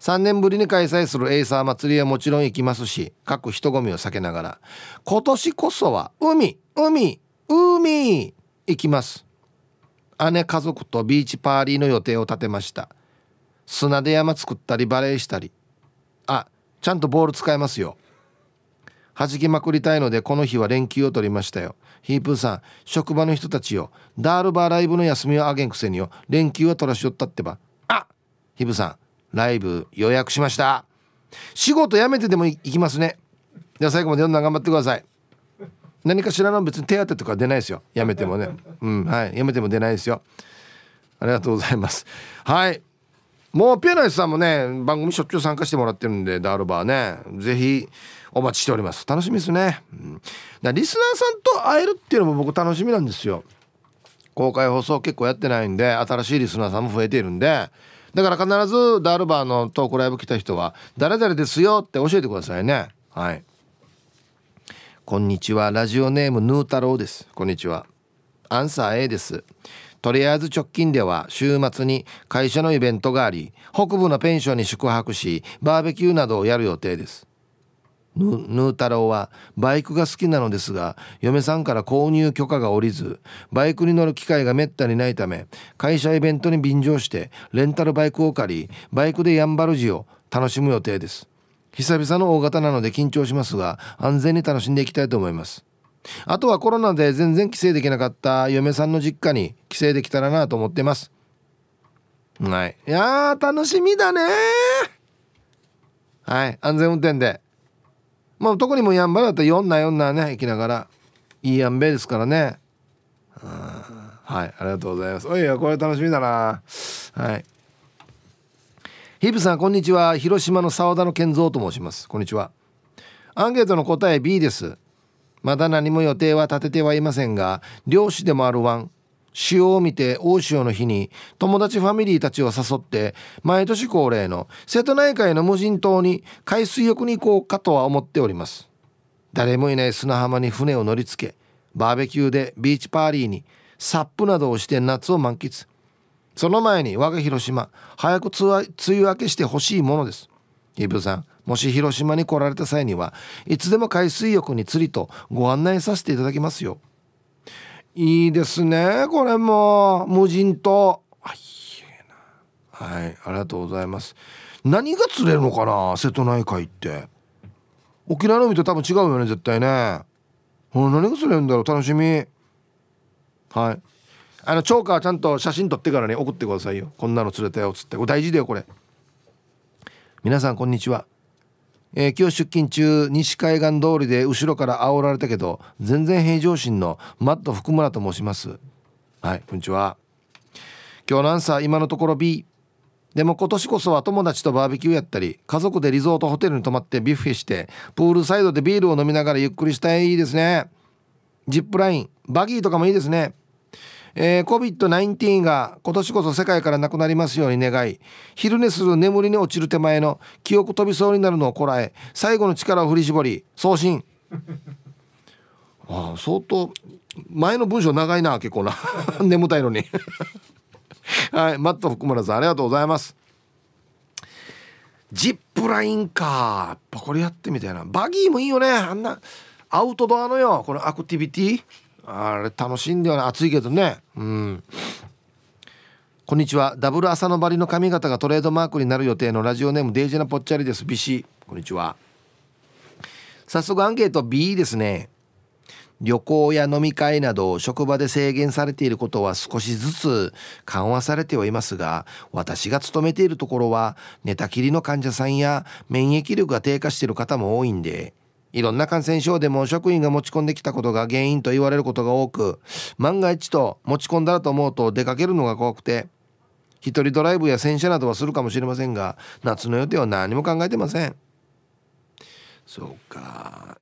3年ぶりに開催するエイサー祭りはもちろん行きますし各人混みを避けながら。今年こそは海海海行きます。姉家族とビーチパーリーの予定を立てました。砂で山作ったりバレーしたり。あちゃんとボール使えますよ。弾きまくりたいのでこの日は連休を取りましたよ。ヒープーさん職場の人たちよ。ダールバーライブの休みをあげんくせによ。連休は取らしよったってば。あヒープさんライブ予約しました。仕事辞めてでも行きますね。では最後まで読んだ頑張ってください。何かしらの別に手当とか出ないですよ。辞めてもね。うんはい。辞めても出ないですよ。ありがとうございます。はい。もうピアノイスさんもね番組しょっちゅう参加してもらってるんでダールバーね。ぜひお待ちしております。楽しみですね、うん、だリスナーさんと会えるっていうのも僕楽しみなんですよ。公開放送結構やってないんで新しいリスナーさんも増えているんで。だから必ずダールバーのトークライブ来た人は「誰々ですよ」って教えてくださいね。はい。こんにちは。ラジオネームヌー太郎です。こんにちは。アンサー A です。とりあえず直近では週末に会社のイベントがあり北部のペンションに宿泊しバーベキューなどをやる予定です。ヌー太郎はバイクが好きなのですが嫁さんから購入許可が下りずバイクに乗る機会がめったにないため会社イベントに便乗してレンタルバイクを借りバイクでやんばるジを楽しむ予定です。久々の大型なので緊張しますが安全に楽しんでいきたいと思います。あとはコロナで全然帰省できなかった嫁さんの実家に帰省できたらなと思ってます。はい。いや楽しみだねはい。安全運転で。まあ特にもやんばるだったら4な4なね行きながら。いいやんべですからね。はい。ありがとうございます。おいやこれ楽しみだな。はい。ヒブさんこんにちは。広島の澤田の健三と申します。こんにちは。アンケートの答え B です。まだ何も予定は立ててはいませんが漁師でもあるワン潮を見て大潮の日に友達ファミリーたちを誘って毎年恒例の瀬戸内海の無人島に海水浴に行こうかとは思っております。誰もいない砂浜に船を乗り付けバーベキューでビーチパーリーにサップなどをして夏を満喫。その前に我が広島早く梅雨明けしてほしいものです。イブさんもし広島に来られた際にはいつでも海水浴に釣りとご案内させていただきますよ。いいですねこれも。無人島。はいはいありがとうございます。何が釣れるのかな瀬戸内海って。沖縄の海と多分違うよね絶対ね。何が釣れるんだろう楽しみ。はい。あのチョーカーちゃんと写真撮ってからね送ってくださいよ。こんなの釣れたよっつって。これ大事だよこれ。皆さんこんにちは。えー、今日出勤中西海岸通りで後ろから煽られたけど全然平常心のマット福村と申します。はいこんにちは。今日のアンサー今のところ B でも今年こそは友達とバーベキューやったり家族でリゾートホテルに泊まってビュッフェしてプールサイドでビールを飲みながらゆっくりしたいですね。ジップラインバギーとかもいいですね。えー、COVID-19 が今年こそ世界からなくなりますように願い昼寝する眠りに落ちる手前の記憶飛びそうになるのをこらえ最後の力を振り絞り送信。ああ相当前の文章長いな結構な。眠たいのに。はいマット福村さんありがとうございます。ジップラインか。やっぱこれやってみたいな。バギーもいいよね。あんなアウトドアのよこのアクティビティ。あれ楽しいんだよね。暑いけどね。うん。こんにちは。ダブル朝のバリの髪型がトレードマークになる予定のラジオネームデイジーなぽっちゃりです。ビシこんにちは。早速アンケート B ですね。旅行や飲み会など職場で制限されていることは少しずつ緩和されてはいますが私が勤めているところは寝たきりの患者さんや免疫力が低下している方も多いんでいろんな感染症でも職員が持ち込んできたことが原因と言われることが多く万が一と持ち込んだらと思うと出かけるのが怖くて一人ドライブや洗車などはするかもしれませんが夏の予定は何も考えてません。そうか。